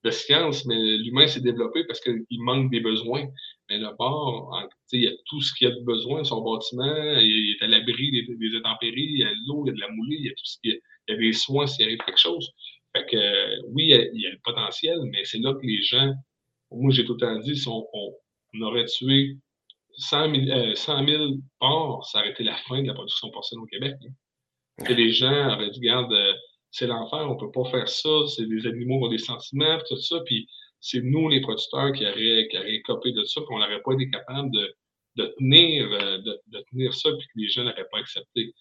de science, mais l'humain s'est développé parce qu'il manque des besoins. Mais le port, il y a tout ce qu'il y a de besoin, son bâtiment, il est à l'abri des, des, intempéries, il y a de l'eau, il y a de la moulée, il y a tout ce il y a des soins s'il arrive quelque chose. Fait que oui, il y, a, le potentiel, mais c'est là que les gens, moi j'ai tout le temps dit, on, aurait tué 100 000, 100 000 porcs, ça aurait été la fin de la production porcine au Québec. Et les gens auraient dit, garde, euh, c'est l'enfer, on peut pas faire ça, c'est des animaux qui ont des sentiments, tout ça, puis c'est nous, les producteurs, qui auraient, qui auraient copé de ça, qu'on n'aurait pas été capable de, de tenir, euh, de, de, tenir ça, puis que les gens n'auraient pas accepté.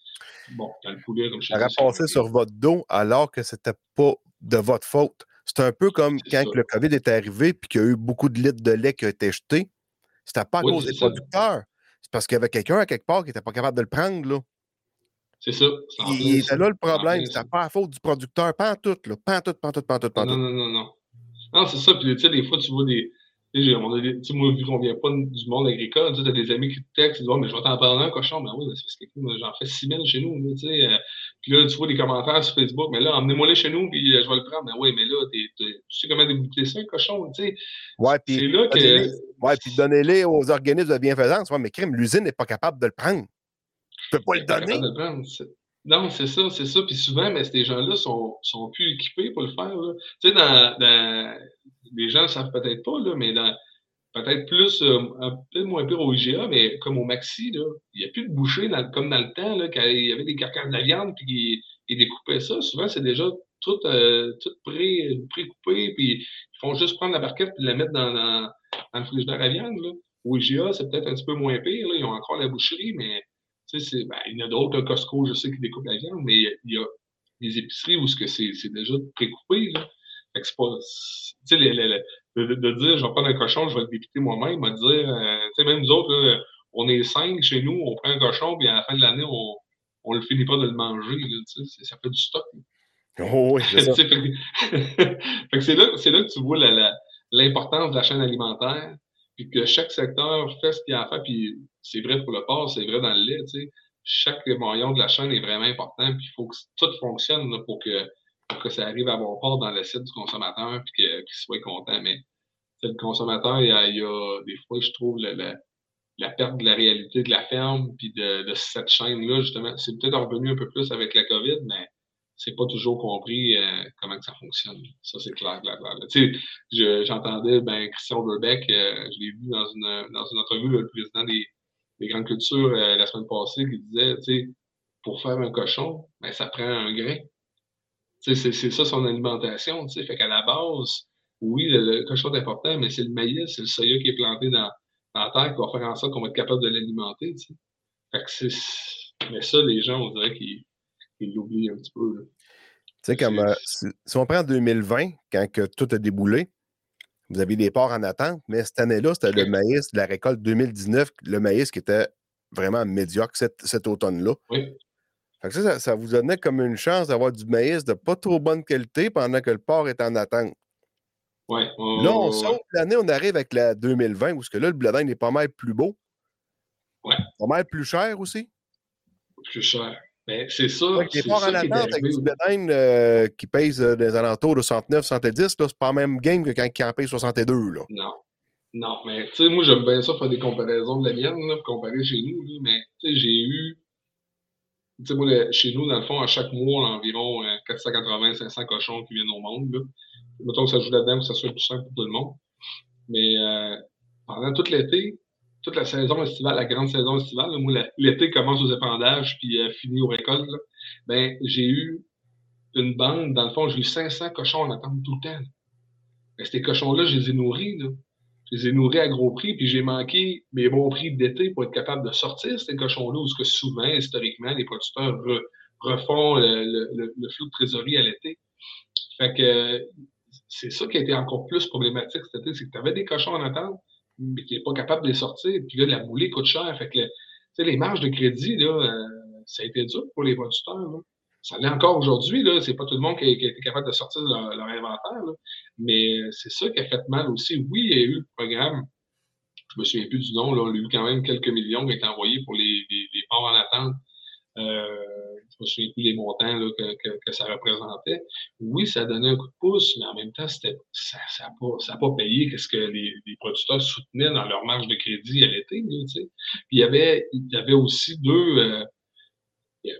Bon, dans le poulet, comme je disais. passé sur votre dos alors que c'était pas de votre faute. C'est un peu comme quand le COVID est arrivé puis qu'il y a eu beaucoup de litres de lait qui ont été jetés. C'était pas à cause des producteurs. C'est parce qu'il y avait quelqu'un à quelque part qui n'était pas capable de le prendre. Là. C'est ça. Il était là le problème. C'était pas la faute du producteur. Pas en tout, là. Pas en tout, pas en tout, pas en tout, pas en tout. Non, non, non, non. Non, c'est ça. Puis, tu sais, des fois, tu vois des. Tu sais, moi, vu qu'on vient pas du monde agricole, tu as des amis qui te textent, ils disent, oh, mais je vais t'en parler un cochon. Ben oui, c'est parce que j'en fais 6 000 chez nous, tu sais. Puis là, tu vois des commentaires sur Facebook, mais là, emmenez-moi les chez nous, puis euh, je vais le prendre. Ben oui, mais là, tu sais comment déboucler ça, cochon, tu sais? Ouais, puis. C'est là que. Ouais, puis donnez-les aux organismes de bienfaisance. Ouais, mais crime, l'usine n'est pas capable de le prendre. Tu peux pas le donner. Non, c'est ça, c'est ça. Puis souvent, mais ces gens-là sont, sont plus équipés pour le faire. Tu sais, dans, les gens ne savent peut-être pas, là, mais dans peut-être plus, euh, un peu moins pire au IGA, mais comme au Maxi, là, il n'y a plus de boucher comme dans le temps, là, quand il y avait des carcasses de la viande, puis ils, découpaient ça. Souvent, c'est déjà tout, euh, tout pré, coupé puis ils font juste prendre la barquette et la mettre dans, le frigidaire à viande. Là. Au IGA, c'est peut-être un petit peu moins pire. Ils ont encore la boucherie, mais ben, il y en a d'autres, Costco, je sais, qui découpent la viande, mais il y a des épiceries où c'est déjà précoupé. Là. Fait que c'est pas. Tu sais, de, de, dire, je vais prendre un cochon, je vais le dépiquer moi-même, à dire, euh, tu sais, même nous autres, là, on est cinq chez nous, on prend un cochon, puis à la fin de l'année, on, on le finit pas de le manger. Là, ça fait du stock. Oh, oui, c'est [laughs] ça. [laughs] fait que c'est là, là, que tu vois l'importance de la chaîne alimentaire, puis que chaque secteur fait ce qu'il a à faire, puis c'est vrai pour le porc, c'est vrai dans le lait, tu sais. Chaque maillon de la chaîne est vraiment important, puis il faut que tout fonctionne pour, que, que ça arrive à avoir part dans l'assiette du consommateur, puis qu'il soit content. Mais le consommateur, il y, a, des fois, je trouve, la, perte de la réalité de la ferme, puis de, de cette chaîne-là, justement. C'est peut-être revenu un peu plus avec la COVID, mais c'est pas toujours compris euh, comment que ça fonctionne. Ça, c'est clair, clair, clair. Tu sais, j'entendais ben, Christian Verbeck, euh, je l'ai vu dans une, dans une entrevue, le président des, des grandes cultures euh, la semaine passée, qui disait, tu sais, pour faire un cochon, ben, ça prend un grain. C'est ça son alimentation, tu sais. Fait qu'à la base, oui, le, cochon est important, mais c'est le maïs, c'est le soya qui est planté dans, dans la terre qui va faire en sorte qu'on va être capable de l'alimenter, tu sais. Fait que c'est... Mais ça, les gens, on dirait qu'ils il l'oublie un petit peu. Tu sais, comme euh, si, on prend 2020, quand que tout a déboulé, vous aviez des ports en attente, mais cette année-là, c'était le maïs de la récolte 2019, le maïs qui était vraiment médiocre cet, automne-là. Oui. Fait que ça, ça, ça vous donnait comme une chance d'avoir du maïs de pas trop bonne qualité pendant que le porc est en attente. Ouais, Là, on saute l'année, on arrive avec la 2020, où ce que là, le blé d'Inde est pas mal plus beau. Ouais. Pas mal plus cher aussi. plus cher. Mais c'est ça. Que les porcs en attente avec du blé d'Inde euh, qui pèse euh, des alentours de 69, 70, là, c'est pas la même game que quand il en paye 62, là. Non. Non, mais tu sais, moi, j'aime bien ça faire des comparaisons de la mienne, là, pour comparer chez nous, là, mais tu sais, j'ai eu. Tu sais, moi, chez nous, dans le fond, à chaque mois, on a environ 480-500 cochons qui viennent au monde. Là. Mettons que ça joue là-dedans, que ça soit plus simple pour tout le monde. Mais euh, pendant tout l'été, toute la saison estivale, la grande saison estivale, là, la- l'été commence aux épandages puis euh, finit aux récoltes, là, ben, j'ai eu une bande, dans le fond, j'ai eu 500 cochons en attente tout le temps. Mais ces cochons-là, je les ai nourris, là. Je les ai nourris à gros prix, puis j'ai manqué mes bons prix d'été pour être capable de sortir ces cochons-là, où ce que souvent, historiquement, les producteurs re- refont le, le- flux de trésorerie à l'été. Fait que c'est ça qui a été encore plus problématique cet été, c'est que tu avais des cochons en attente, mais qui n'est pas capable de les sortir. Puis là, la moulée coûte cher. Fait que les marges de crédit, là, euh, ça a été dur pour les producteurs. là. Ça l'est encore aujourd'hui. là. C'est pas tout le monde qui a, été capable de sortir leur, leur inventaire. là. Mais c'est ça qui a fait mal aussi. Oui, il y a eu le programme. Je me souviens plus du nom. Là. On a eu quand même quelques millions qui ont été envoyés pour les, les, les ports en attente. Euh, je me souviens plus les montants là, que, que, que ça représentait. Oui, ça donnait un coup de pouce, mais en même temps, ça n'a pas, pas payé ce que les, les producteurs soutenaient dans leur marge de crédit à l'été. tu sais. Puis il y avait, il y avait aussi deux. euh, il y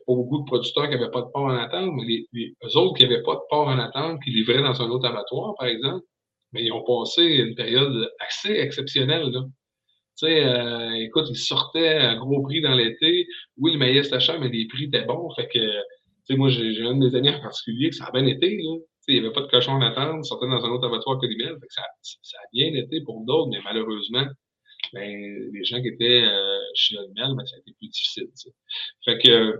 pas beaucoup de producteurs qui n'avaient pas de porc en attente, mais les, les, eux autres qui n'avaient pas de porc en attente, qui livraient dans un autre abattoir, par exemple, mais ils ont passé une période assez exceptionnelle. Tu sais, euh, écoute, ils sortaient à gros prix dans l'été. Oui, le maïs était mais les prix étaient bons. Fait que, tu sais, moi, j'ai un de mes amis en particulier que ça a bien été. Tu sais, il n'y avait pas de cochon en attente, ils sortaient dans un autre abattoir que Limel. Fait que ça, a bien été pour d'autres, mais malheureusement, ben, les gens qui étaient euh, chez Limel, ben, ça a été plus difficile. Fait que,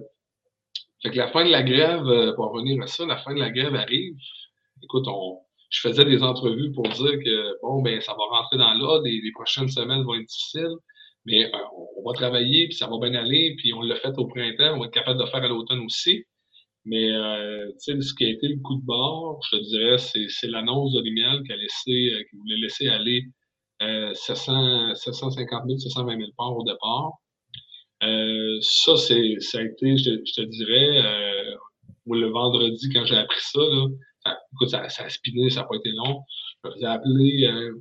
fait que la fin de la grève, euh, pour en revenir à ça, la fin de la grève arrive. Écoute, on, je faisais des entrevues pour dire que bon, ben, ça va rentrer dans l'ordre, les, prochaines semaines vont être difficiles, mais euh, on, va travailler, puis ça va bien aller, puis on l'a fait au printemps, on va être capable de le faire à l'automne aussi. Mais euh, ce qui a été le coup de bord, je te dirais, c'est, c'est l'annonce de Limiel qui a laissé, euh, qui voulait laisser aller euh, 700, 750 000, 720 000 parts au départ. Euh, ça, c'est, ça a été, je, te- je te dirais, euh, le vendredi, quand j'ai appris ça, là, ça, écoute, ça, ça a spiné, ça n'a pas été long. Je me faisais appeler, euh,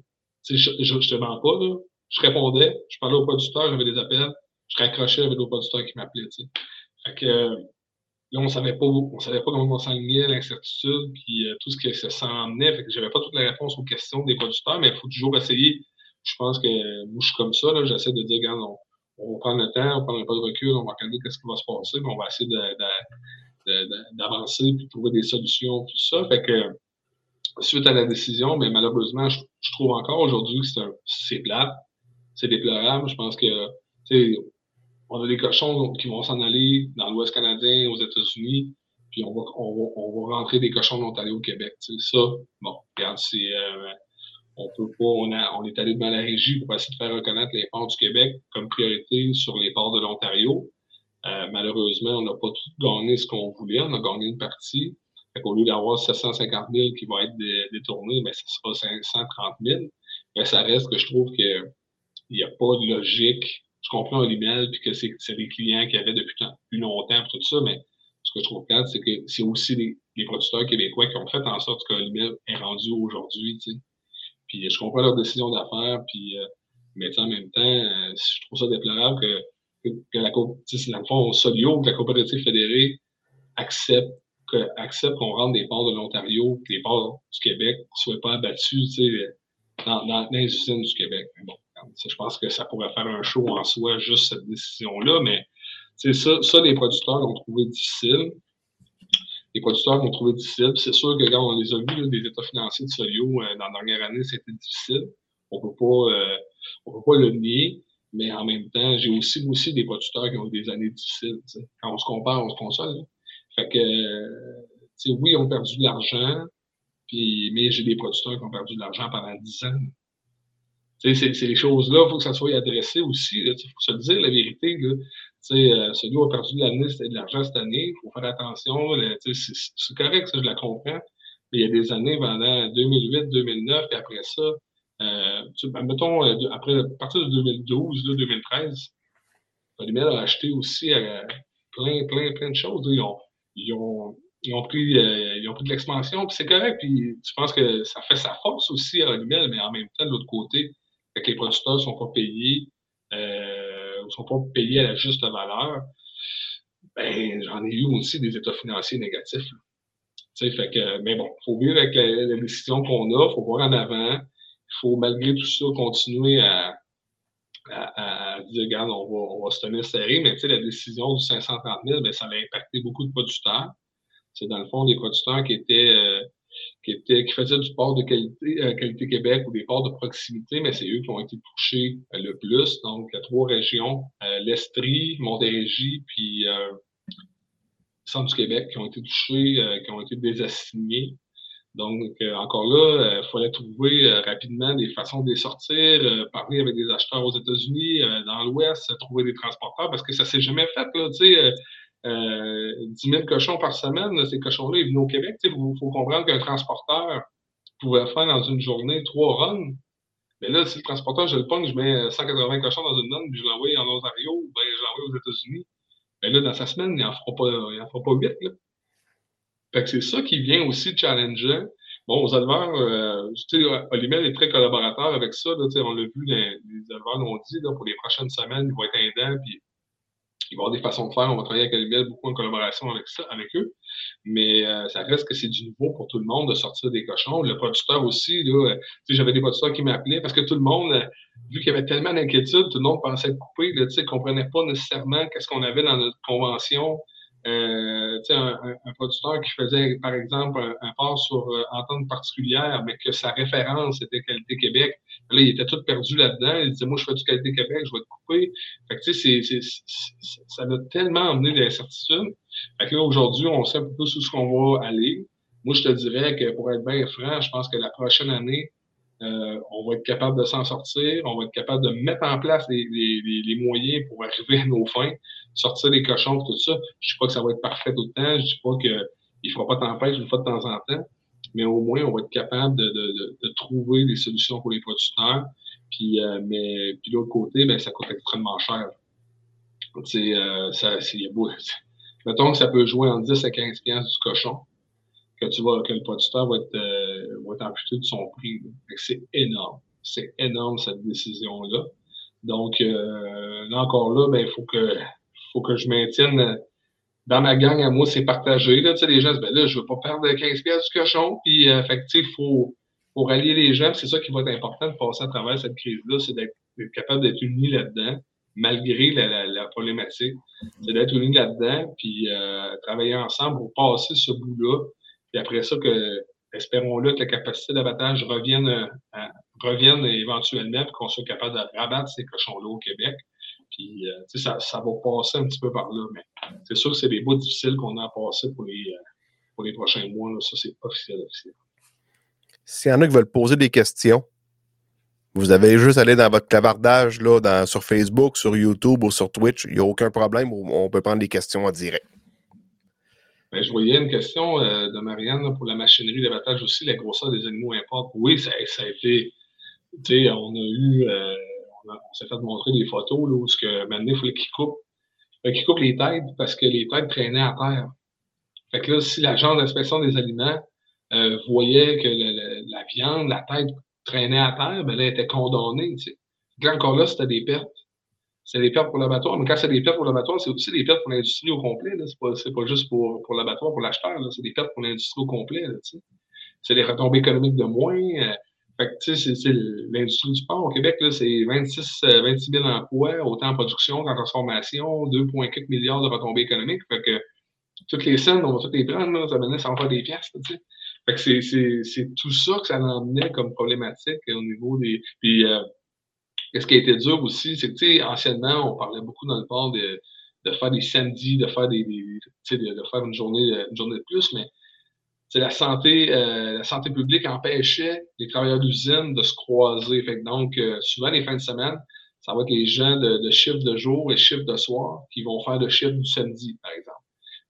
je, te mens pas, là. Je répondais, je parlais au producteur, j'avais des appels, je raccrochais avec d'autres producteurs qui sais. Fait que, euh, là, on savait pas, on savait pas comment on s'enlignait, l'incertitude, puis euh, tout ce qui se s'en emmenait. Fait que j'avais pas toutes les réponses aux questions des producteurs, mais il faut toujours essayer. Je pense que, moi, je suis comme ça. J'essaie de dire, regarde, on, on va prendre le temps, on prend un peu de recul, on va regarder qu'est-ce qui va se passer, mais on va essayer d'avancer puis de trouver des solutions, tout ça. Fait que, suite à la décision, mais malheureusement, je, trouve encore aujourd'hui que c'est, plate, c'est déplorable. Je pense que, on a des cochons qui vont s'en aller dans l'Ouest canadien, aux États-Unis, puis on va, on va, on va rentrer des cochons de l'Ontario au Québec. Tu sais, ça, bon, regarde, c'est, euh, on peut pas, on, a, on est allé devant la régie pour essayer de faire reconnaître les ports du Québec comme priorité sur les ports de l'Ontario. Euh, malheureusement, on n'a pas tout gagné ce qu'on voulait. On a gagné une partie. Qu'au lieu d'avoir 750 000 qui vont être dé- détournés, ben, ce sera 530 000. Mais ça reste que je trouve que il n'y a pas de logique. Je comprends l'email puis que c'est des clients qui avaient depuis tant- plus longtemps tout ça, mais ce que je trouve plate, c'est que c'est aussi les, les producteurs québécois qui ont fait en sorte que l'email est rendu aujourd'hui. tu sais. Puis je comprends leur décision d'affaires, puis euh, mais en même temps, euh, je trouve ça déplorable que, que, que la co- tu sais, c'est dans le fond, Solio, que la coopérative fédérée accepte que, accepte qu'on rentre des ports de l'Ontario, que les ports du Québec ne soient pas abattus, dans, dans, dans les usines du Québec. Mais bon, je pense que ça pourrait faire un show en soi, juste cette décision-là, mais ça, ça, les producteurs l'ont trouvé difficile. Les producteurs l'ont trouvé difficile. C'est sûr que quand on les a vus, des états financiers de Solio, euh, dans la dernière année, c'était difficile. On peut pas, euh, on peut pas le nier, mais en même temps, j'ai aussi, des producteurs qui ont eu des années difficiles. Quand on se compare, on se console. là. Fait que, oui, on a perdu de l'argent, puis, mais j'ai des producteurs qui ont perdu de l'argent pendant 10 ans. C'est- les choses-là, il faut que ça soit adressé aussi. Il faut se dire, la vérité. Sais, celui qui a perdu de l'année, c'était de l'argent cette année. Il faut faire attention. C'est correct, ça, je la comprends. Mais il y a des années pendant 2008, 2009, et après ça, ben, mettons, après, à partir de 2012, 2013, Polymel a acheté aussi plein, plein, plein de choses. Ils ont, ils ont, ils ont pris, euh, ils ont pris de l'expansion, puis c'est correct. Puis je pense que ça fait sa force aussi à Olimel, mais en même temps, de l'autre côté, que les producteurs ne sont pas payés, euh, ne sont pas payés à la juste valeur, ben, j'en ai eu aussi des états financiers négatifs. Fait que, mais bon, il faut vivre avec la, décision qu'on a, il faut voir en avant. Il faut, malgré tout ça, continuer à, à, dire, regarde, on va, on va se tenir serré, mais la décision du 530 000, ben, ça a impacté beaucoup de producteurs. C'est dans le fond des producteurs qui étaient, euh, qui faisaient du port de qualité, euh, qualité Québec ou des ports de proximité, mais c'est eux qui ont été touchés euh, le plus. Donc, il y a trois régions, l'Estrie, Montérégie, puis centre du Québec qui ont été touchés, qui ont été désassignés. Donc, encore là, il fallait trouver rapidement des façons de les sortir, parler avec des acheteurs aux États-Unis, dans l'Ouest, trouver des transporteurs, parce que ça s'est jamais fait. Euh, 10 000 cochons par semaine, ces cochons-là, ils venaient au Québec. Il faut, comprendre qu'un transporteur pouvait faire dans une journée trois runs. Mais là, si le transporteur, je le pogne, je mets 180 cochons dans une run, puis je l'envoie en Ontario, ben, je l'envoie aux États-Unis. Mais là, dans sa semaine, il n'en fera pas, il en fera pas 8. Là. Fait que c'est ça qui vient aussi challenger. Bon, aux éleveurs, euh, tu sais, Olimel est très collaborateur avec ça. On l'a vu, les, éleveurs l'ont dit, pour les prochaines semaines, ils vont être aidants, puis il va y avoir des façons de faire. On va travailler avec Alibel beaucoup en collaboration avec ça, avec eux. Mais euh, ça reste que c'est du nouveau pour tout le monde de sortir des cochons. Le producteur aussi, là, euh, j'avais des producteurs qui m'appelaient parce que tout le monde, euh, vu qu'il y avait tellement d'inquiétudes, tout le monde pensait coupé, là, ne comprenait pas nécessairement qu'est-ce qu'on avait dans notre convention euh, un, un, producteur qui faisait, par exemple, un, un port sur euh, entente particulière, mais que sa référence était Qualité Québec. Là, il était tout perdu là-dedans. Il disait, moi, je fais du Qualité Québec, je vais te couper. Fait que, tu sais, ça a tellement amené des incertitudes. Fait que là, aujourd'hui, on sait un peu plus où ce qu'on va aller. Moi, je te dirais que, pour être bien franc, je pense que la prochaine année, euh, on va être capable de s'en sortir, on va être capable de mettre en place les, les, les, moyens pour arriver à nos fins, sortir les cochons, tout ça. Je ne dis pas que ça va être parfait tout le temps, je ne dis pas qu'il ne fera pas tempête une fois de temps en temps, mais au moins, on va être capable de, de, de, trouver des solutions pour les producteurs. Puis, euh, mais puis de l'autre côté, ben, ça coûte extrêmement cher. C'est, euh, ça, c'est, [laughs] mettons que ça peut jouer en 10 à 15 piastres du cochon que tu vois que le producteur va être, euh, va être amputé de son prix. C'est énorme. C'est énorme cette décision-là. Donc euh, là encore là, ben il faut que faut que je maintienne euh, dans ma gang à moi, c'est partagé. Là, tu sais, les gens ben là, je veux pas perdre 15 pièces du cochon. Puis euh, fait il faut, faut rallier les gens. C'est ça qui va être important de passer à travers cette crise-là, c'est d'être capable d'être unis là-dedans, malgré la, la, la problématique. C'est d'être unis là-dedans, puis euh, travailler ensemble pour passer ce bout-là puis après ça, que, espérons-le que la capacité d'abattage revienne, euh, revienne éventuellement, qu'on soit capable de rabattre ces cochons-là au Québec. Puis, euh, ça, ça va passer un petit peu par là, mais c'est sûr que c'est des bouts difficiles qu'on a à passer pour les, euh, prochains mois. Ça, c'est officiel, officiel. S'il y en a qui veulent poser des questions, vous avez juste aller dans votre clavardage là, sur Facebook, sur YouTube ou sur Twitch. Il n'y a aucun problème. On peut prendre des questions en direct. Ben, je voyais une question euh, de Marianne pour la machinerie d'abattage aussi, la grosseur des animaux importe. Oui, ça, ça a été. On a eu. Euh, on, s'est fait montrer des photos là, où ce que, maintenant, il fallait qu'il coupe. qu'il coupe les têtes parce que les têtes traînaient à terre. Fait que là, si l'agent d'inspection des aliments euh, voyait que la viande, la tête traînait à terre, ben elle était condamnée. Tu sais. Là, encore là, c'était des pertes c'est des pertes pour l'abattoir. Mais quand c'est des pertes pour l'abattoir, c'est aussi des pertes pour l'industrie au complet. Ce n'est pas, pas juste pour, pour l'abattoir, pour l'acheteur. C'est des pertes pour l'industrie au complet. C'est des retombées économiques de moins. Euh, fait que, c'est l'industrie du sport au Québec, c'est 26, 26 000 emplois, autant en production qu'en transformation, 2,4 milliards de retombées économiques. Fait que toutes les scènes, on va toutes les prendre, là, ça venait sans faire des pièces. Fait que c'est tout ça que ça emmenait comme problématique au niveau des. Euh, ce qui a été dur aussi, c'est que, tu sais, anciennement, on parlait beaucoup dans le port de, faire des samedis, de faire des, des de, de, faire une journée, une journée de plus, mais la santé, euh, la santé publique empêchait les travailleurs d'usine de se croiser. Fait donc, euh, souvent, les fins de semaine, ça va être les gens de, de chiffre de jour et chiffre de soir qui vont faire le chiffre du samedi, par exemple.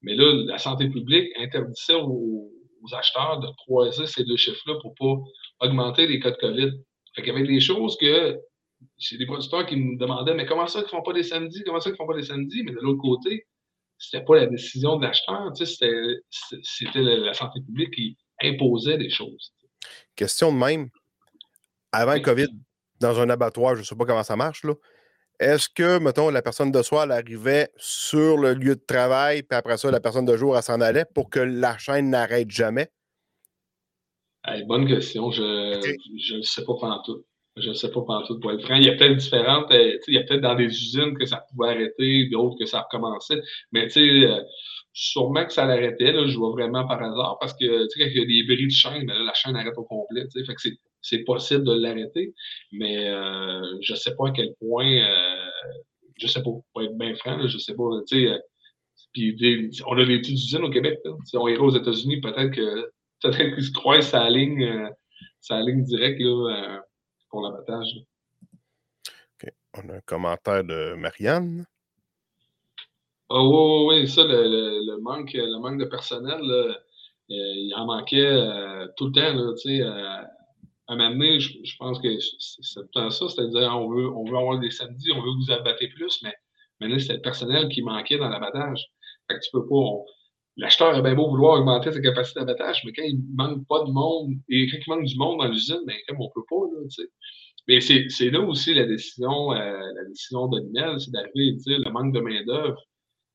Mais là, la santé publique interdisait aux, aux acheteurs de croiser ces deux chiffres-là pour pas augmenter les cas de COVID. Fait avait des choses que c'est des producteurs qui me demandaient Mais comment ça qu'ils font pas des samedis? Comment ça qu'ils font pas des samedis? Mais de l'autre côté, c'était pas la décision de l'acheteur, tu sais, c'était la santé publique qui imposait des choses. Question de même. Avant le COVID, dans un abattoir, je ne sais pas comment ça marche, là. Est-ce que, mettons, la personne de soir, elle arrivait sur le lieu de travail, puis après ça, la personne de jour, elle s'en allait pour que la chaîne n'arrête jamais? bonne question. Je ne sais pas pendant tout. Je ne sais pas pendant tout pour être franc. Il y a peut-être différentes. Euh, il y a peut-être dans des usines que ça pouvait arrêter, d'autres que ça recommençait. Mais tu sais, euh, sûrement que ça l'arrêtait. Je vois vraiment par hasard parce que tu sais, quand il y a des bris de chaîne, mais là, la chaîne arrête au complet. Fait que c'est possible de l'arrêter. Mais euh, je ne sais pas à quel point. Euh, je sais pas. Pour être bien franc, je ne sais pas. Tu sais, puis on a des petites usines au Québec. Si on irait aux États-Unis, peut-être que peut-être qu'ils se croisent sa ligne, sa ligne directe là, pour l'abattage. OK. On a un commentaire de Marianne. Oh, oui, oui, ça, le, manque, le manque de personnel, euh, il en manquait euh, tout le temps. Là, euh, à un moment donné, je, pense que c'est tout le ça, c'est-à-dire on veut, on veut avoir des samedis, on veut vous abattre plus, mais maintenant, c'est le personnel qui manquait dans l'abattage. Fait que tu peux pas. L'acheteur a bien beau vouloir augmenter sa capacité d'abattage, mais quand il manque pas de monde, et quand il manque du monde dans l'usine, ben, comme on peut pas, là, tu sais. Mais c'est là aussi la décision, la décision de c'est d'arriver et de dire le manque de main-d'œuvre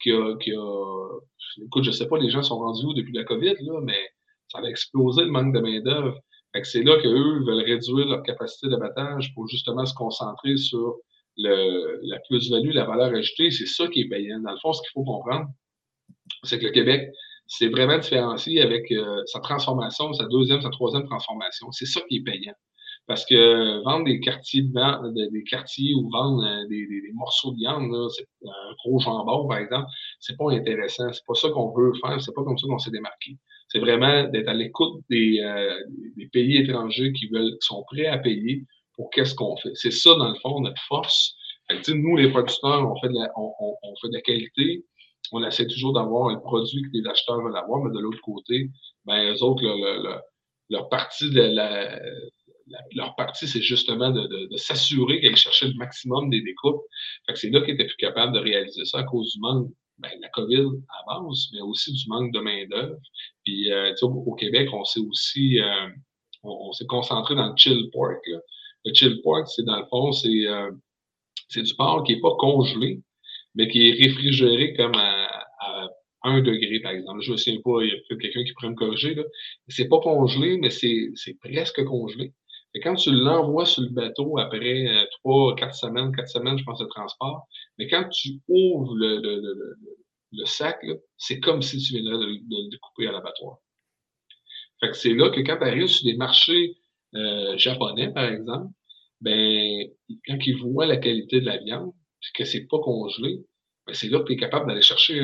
qui a, qui a, Écoute, je sais pas, les gens sont rendus où depuis la COVID, là, mais ça a explosé le manque de main-d'œuvre. c'est là qu'eux veulent réduire leur capacité d'abattage pour justement se concentrer sur la plus-value, la valeur ajoutée. C'est ça qui est payant. Dans le fond, ce qu'il faut comprendre, c'est que le Québec c'est vraiment différencié avec euh, sa transformation, sa deuxième, sa troisième transformation. C'est ça qui est payant. Parce que vendre des quartiers de des quartiers ou vendre euh, des, des, morceaux de viande, c'est un gros jambon, par exemple, c'est pas intéressant. C'est pas ça qu'on veut faire. C'est pas comme ça qu'on s'est démarqué. C'est vraiment d'être à l'écoute des, euh, des, pays étrangers qui veulent, qui sont prêts à payer pour qu'est-ce qu'on fait. C'est ça, dans le fond, notre force. Fait nous, les producteurs, on fait de la, on, on, fait de la qualité. On essaie toujours d'avoir un produit que les acheteurs veulent avoir, mais de l'autre côté, ben, eux autres, leur partie leur partie, c'est justement de, s'assurer qu'elle cherchait le maximum des découpes. Fait que c'est là qu'ils étaient plus capables de réaliser ça à cause du manque, ben, la COVID avance, mais aussi du manque de main-d'œuvre. Puis, euh, au, Québec, on s'est aussi, euh, on, s'est concentré dans le chill pork. Le chill pork, c'est dans le fond, c'est, euh, du porc qui n'est pas congelé, mais qui est réfrigéré comme à 1 degré, par exemple. Je ne sais pas, il y a peut-être quelqu'un qui pourrait me corriger. C'est pas congelé, mais c'est, presque congelé. Et quand tu l'envoies sur le bateau après euh, trois, quatre semaines, quatre semaines, je pense, de transport, mais quand tu ouvres le, le, le, le sac, c'est comme si tu viendrais de, le découper à l'abattoir. Fait que c'est là que quand tu arrives sur des marchés euh, japonais, par exemple, ben, quand ils voient la qualité de la viande, que c'est pas congelé, ben, c'est là que tu es capable d'aller chercher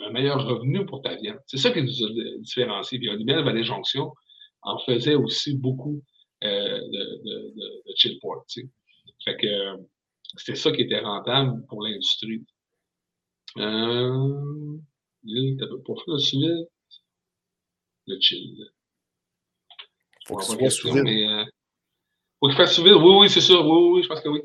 un, meilleur revenu pour ta viande. C'est ça qui nous a différenciés. Puis Olivier Vallée Jonction en faisait aussi beaucoup euh, de, de, de, chill pork. Tu sais. Fait que euh, c'était ça qui était rentable pour l'industrie. Euh, pour faire le civil, le chill. Faut qu'il soit sous mais, euh, faut qu'il fasse sous vide. Oui, oui, c'est ça. Oui, oui, je pense que oui.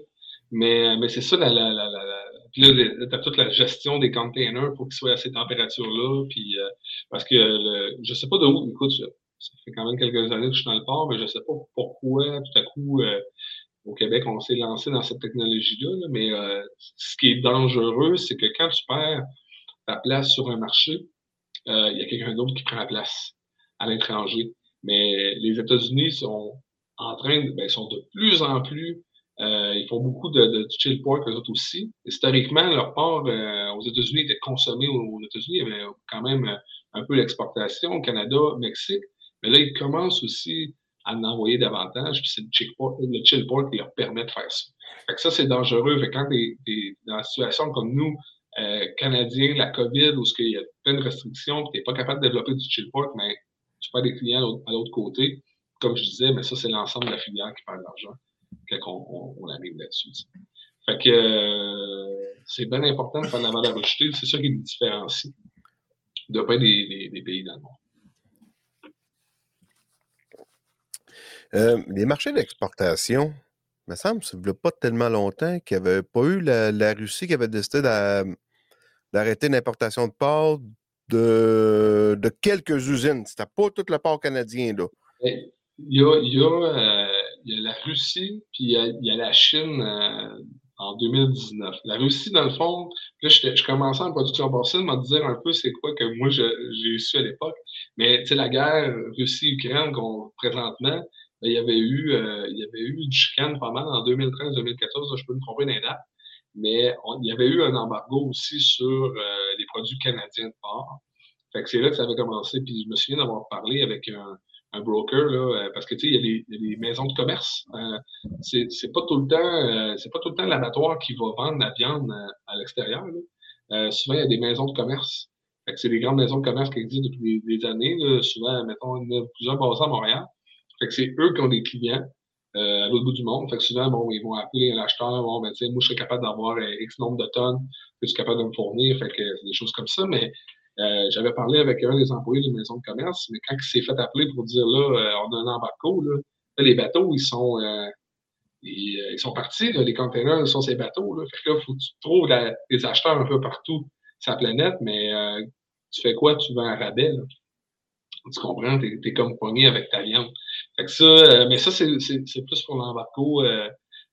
Mais, mais c'est ça, la, la, la, la, là, t'as toute la gestion des containers pour qu'ils soient à ces températures-là. Puis, euh, parce que le, je sais pas de où, écoute, ça fait quand même quelques années que je suis dans le port, mais je sais pas pourquoi tout à coup euh, au Québec on s'est lancé dans cette technologie-là. mais euh, ce qui est dangereux, c'est que quand tu perds ta place sur un marché, euh, il y a quelqu'un d'autre qui prend la place à l'étranger. Mais les États-Unis sont en train de, ben, sont de plus en plus ils font beaucoup de, de, chill pork, eux autres aussi. Historiquement, leur porc aux États-Unis était consommé aux, États-Unis. Il y avait quand même un peu l'exportation au Canada, au Mexique. Mais là, ils commencent aussi à en envoyer davantage, puis c'est le, chill pork qui leur permet de faire ça. Fait que ça, c'est dangereux. Fait que quand tu es, dans une situation comme nous, euh, Canadiens, la COVID, où il y a plein de restrictions, tu n'es pas capable de développer du chill pork, mais tu pas des clients à l'autre côté. Comme je disais, mais ça, c'est l'ensemble de la filière qui perd de l'argent quand on, on, arrive là-dessus. Fait que euh, c'est bien important de faire de la valeur ajoutée. C'est ça qui nous différencie de pas des, des, pays dans le monde. Euh, les marchés d'exportation, il me semble, ça ne pas tellement longtemps qu'il n'y avait pas eu la, Russie qui avait décidé d'arrêter l'importation de porc de, de, quelques usines. C'était pas tout le porc canadien, là. Il y a, il y a, euh, y a la Russie, puis il y a, la Chine euh, en 2019. La Russie, dans le fond, là, je, je commençais en production porcine, m'a dire un peu c'est quoi que moi j'ai su à l'époque. Mais tu sais, la guerre Russie-Ukraine qu'on présentement, ben, il y avait eu euh, il y avait eu du chicane pas mal en 2013-2014, je peux me tromper dans. Mais il y avait eu un embargo aussi sur euh, les produits canadiens de porc. Fait que c'est là que ça avait commencé. Puis je me souviens d'avoir parlé avec un, un broker, là, euh, parce que tu sais, il y, a des maisons de commerce. Euh, c'est pas tout le temps, euh, c'est pas tout le temps l'abattoir qui va vendre la viande à, l'extérieur. souvent, il y a des maisons de commerce. c'est des grandes maisons de commerce qui existent depuis des, années. Souvent, mettons, il y en a plusieurs basés à Montréal. Fait que c'est eux qui ont des clients à l'autre bout du monde. Fait que souvent, bon, ils vont appeler l'acheteur, bon, ben, moi, je serais capable d'avoir X nombre de tonnes, je suis capable de me fournir. Fait que des choses comme ça, mais euh, j'avais parlé avec un des employés d'une maison de commerce, mais quand il s'est fait appeler pour dire là, euh, on a un embarco, là, les bateaux, ils sont, euh, ils, sont partis, les containers sont ces bateaux. Là. Fait que là, faut que tu trouves des acheteurs un peu partout sur la planète, mais tu fais quoi? Tu vends un rabais. Là. Tu comprends? Tu es, comme pogné avec ta viande. Fait que ça, mais ça, c'est plus pour l'embarco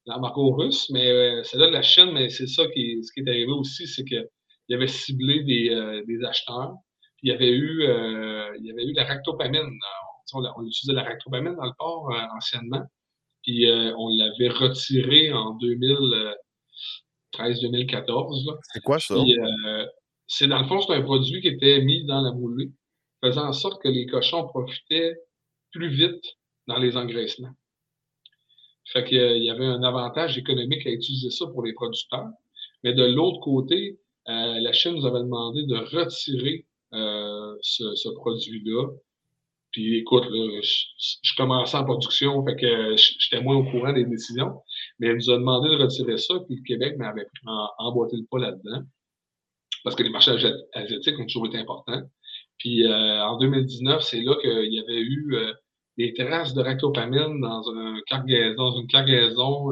l'embarco russe, mais c'est là de la Chine, mais c'est ça qui, ce qui est arrivé aussi, c'est que il avait ciblé des, euh, des acheteurs. Puis il y avait eu, euh, il y avait eu la ractopamine. On, on, utilisait la ractopamine dans le port euh, anciennement. Puis on l'avait retiré en 2013-2014. C'est quoi ça? c'est dans le fond, c'est un produit qui était mis dans la moulée, faisant en sorte que les cochons profitaient plus vite dans les engraissements. Fait qu'il y avait un avantage économique à utiliser ça pour les producteurs. Mais de l'autre côté, euh, la Chine nous avait demandé de retirer euh, ce, produit-là. Puis écoute, je, commençais en production, fait que j'étais moins au courant des décisions, mais elle nous a demandé de retirer ça, puis le Québec m'avait emboîté le pas là-dedans, parce que les marchés asiatiques ont toujours été importants. Puis euh, en 2019, c'est là qu'il y avait eu des traces de ractopamine dans, un dans une cargaison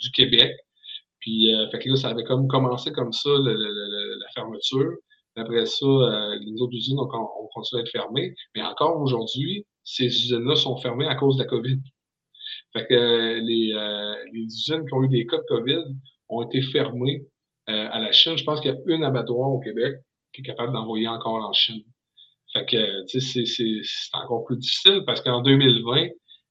du Québec. Puis, euh, fait que là, ça avait comme commencé comme ça, la fermeture. Après ça, euh, les autres usines ont, ont, continué à être fermées. Mais encore aujourd'hui, ces usines-là sont fermées à cause de la COVID. Fait que euh, les, les, usines qui ont eu des cas de COVID ont été fermées à la Chine. Je pense qu'il y a une abattoir au Québec qui est capable d'envoyer encore en Chine. Fait que, tu sais, c'est encore plus difficile parce qu'en 2020,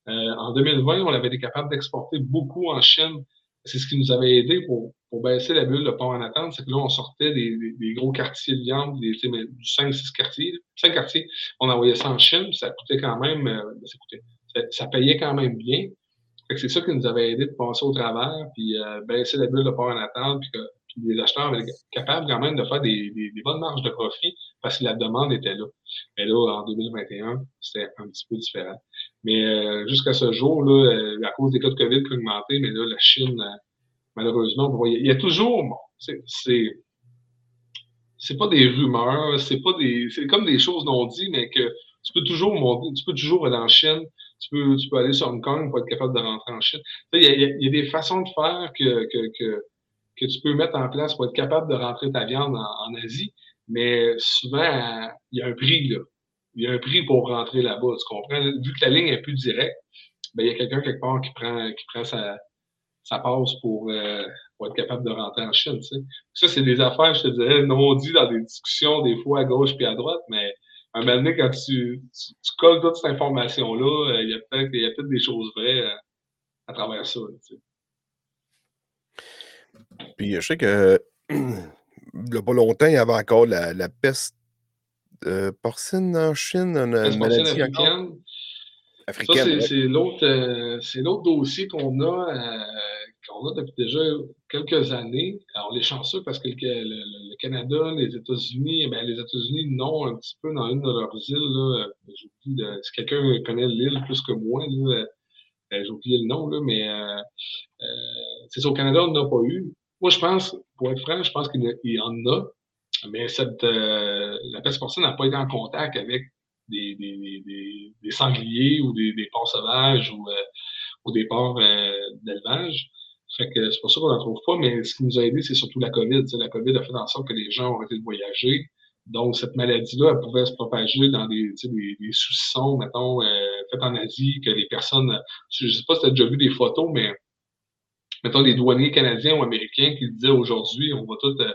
en 2020, on avait été capable d'exporter beaucoup en Chine c'est ce qui nous avait aidé pour, pour baisser la bulle de port en attente, c'est que là, on sortait des, des, gros quartiers de viande, des, du 5-6 quartiers, 5 quartiers, on envoyait ça en Chine, ça coûtait quand même, euh, ben, ça, coûtait, ça, payait quand même bien. c'est ça qui nous avait aidé de passer au travers, puis euh, baisser la bulle de port en attente, puis que les acheteurs avaient capables quand même de faire des, des, bonnes marges de profit parce que la demande était là. Mais là, en 2021, c'était un petit peu différent. Mais euh, jusqu'à ce jour, là, euh, à cause des cas de COVID qui ont augmenté, mais là, la Chine, euh, malheureusement, il y a toujours, bon, c'est, c'est, pas des rumeurs, c'est pas des, c'est comme des choses non dites, mais que tu peux toujours monter, tu peux toujours aller en Chine, tu peux, tu peux aller sur Hong Kong pour être capable de rentrer en Chine. Il y, y a des façons de faire que, que, que, que, tu peux mettre en place pour être capable de rentrer ta viande en, en Asie, mais souvent, il y a un prix, là il y a un prix pour rentrer là-bas, tu comprends? Vu que la ligne est plus directe, ben, il y a quelqu'un quelque part qui prend, qui prend sa, sa passe pour, euh, pour, être capable de rentrer en Chine. Tu sais. Ça, c'est des affaires, je te dirais, non dit dans des discussions, des fois à gauche puis à droite, mais un moment donné, quand tu, tu, colles toute cette information-là, euh, il y a peut-être peut des choses vraies à, euh, à travers ça. Tu sais. Puis je sais que [clears throat] il n'y a pas longtemps, il y avait encore la peste euh, porcine en Chine, une, maladie africaine. africaine. Ça, c'est l'autre euh, dossier qu'on a, euh, qu'on a depuis déjà quelques années. Alors, on est chanceux parce que le, Canada, les États-Unis, ben, les États-Unis, non, un petit peu dans une de leurs îles. Là, si quelqu'un connaît l'île plus que moi, là, j'ai oublié le nom, là, mais c'est au Canada, on n'a pas eu. Moi, je pense, pour être franc, je pense qu'il y en a, mais cette, euh, la peste porcine n'a pas été en contact avec des, des, des, des sangliers ou des, porcs sauvages ou, euh, ou des porcs euh, d'élevage. Fait que c'est pour ça qu'on n'en trouve pas, mais ce qui nous a aidé, c'est surtout la COVID. la COVID a fait en sorte que les gens ont arrêté de voyager. Donc, cette maladie-là, elle pouvait se propager dans des, des, des sous mettons, euh, en Asie, que les personnes, je ne sais pas si tu as déjà vu des photos, mais mettons, les douaniers canadiens ou américains qui disaient aujourd'hui, on va tout, euh,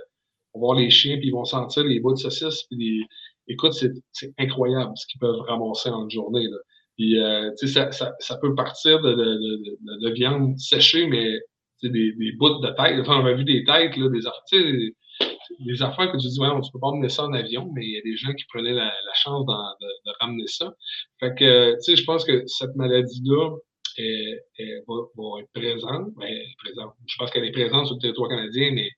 on va voir les chiens, puis ils vont sentir les bouts de saucisses, puis les... écoute, c'est incroyable ce qu'ils peuvent ramasser en une journée. Là. Puis, euh, ça, ça, ça, peut partir de, de, de, de viande séchée, mais des, des bouts de tête. On a vu des têtes, là, des, des affaires que tu dis, ouais, on ne peut pas emmener ça en avion, mais il y a des gens qui prenaient la, la chance de, ramener ça. Fait que, tu sais, je pense que cette maladie-là est, va, va, être présente. Ben, présente. Je pense qu'elle est présente sur le territoire canadien, mais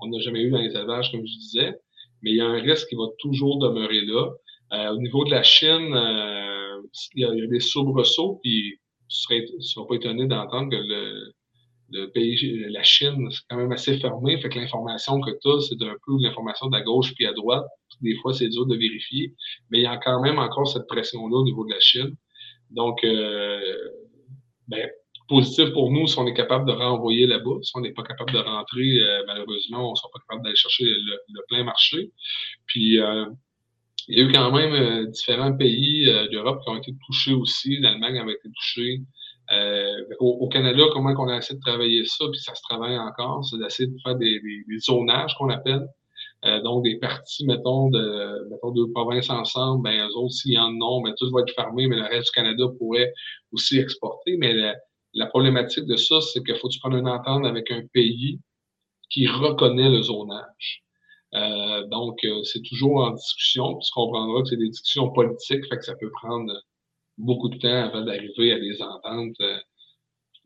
on n'a jamais eu dans les élevages, comme je disais. Mais il y a un risque qui va toujours demeurer là. Euh, au niveau de la Chine, euh, il, y a, des soubresauts, puis tu ne seras pas étonné d'entendre que le, le pays, la Chine, c'est quand même assez fermé. Fait que l'information que tu as, c'est un peu l'information de la gauche puis à droite. Des fois, c'est dur de vérifier. Mais il y a quand même encore cette pression-là au niveau de la Chine. Donc, euh, ben, positif pour nous si on est capable de renvoyer là-bas. Si on n'est pas capable de rentrer, euh, malheureusement, on ne sera pas capable d'aller chercher le, plein marché. Puis, euh, il y a eu quand même euh, différents pays d'Europe qui ont été touchés aussi. L'Allemagne avait été touchée. Euh, au, Canada, comment on a essayé de travailler ça, puis ça se travaille encore, c'est d'essayer de faire des, des, zonages qu'on appelle. Euh, donc, des parties, mettons, de mettons, deux provinces ensemble, ben, eux autres, s'il y en ont, ben, tout va être fermé, mais le reste du Canada pourrait aussi exporter. Mais la, problématique de ça, c'est qu'il faut que tu prennes une entente avec un pays qui reconnaît le zonage. Euh, donc, euh, c'est toujours en discussion. Tu comprendras que c'est des discussions politiques, fait que ça peut prendre beaucoup de temps avant d'arriver à des ententes euh,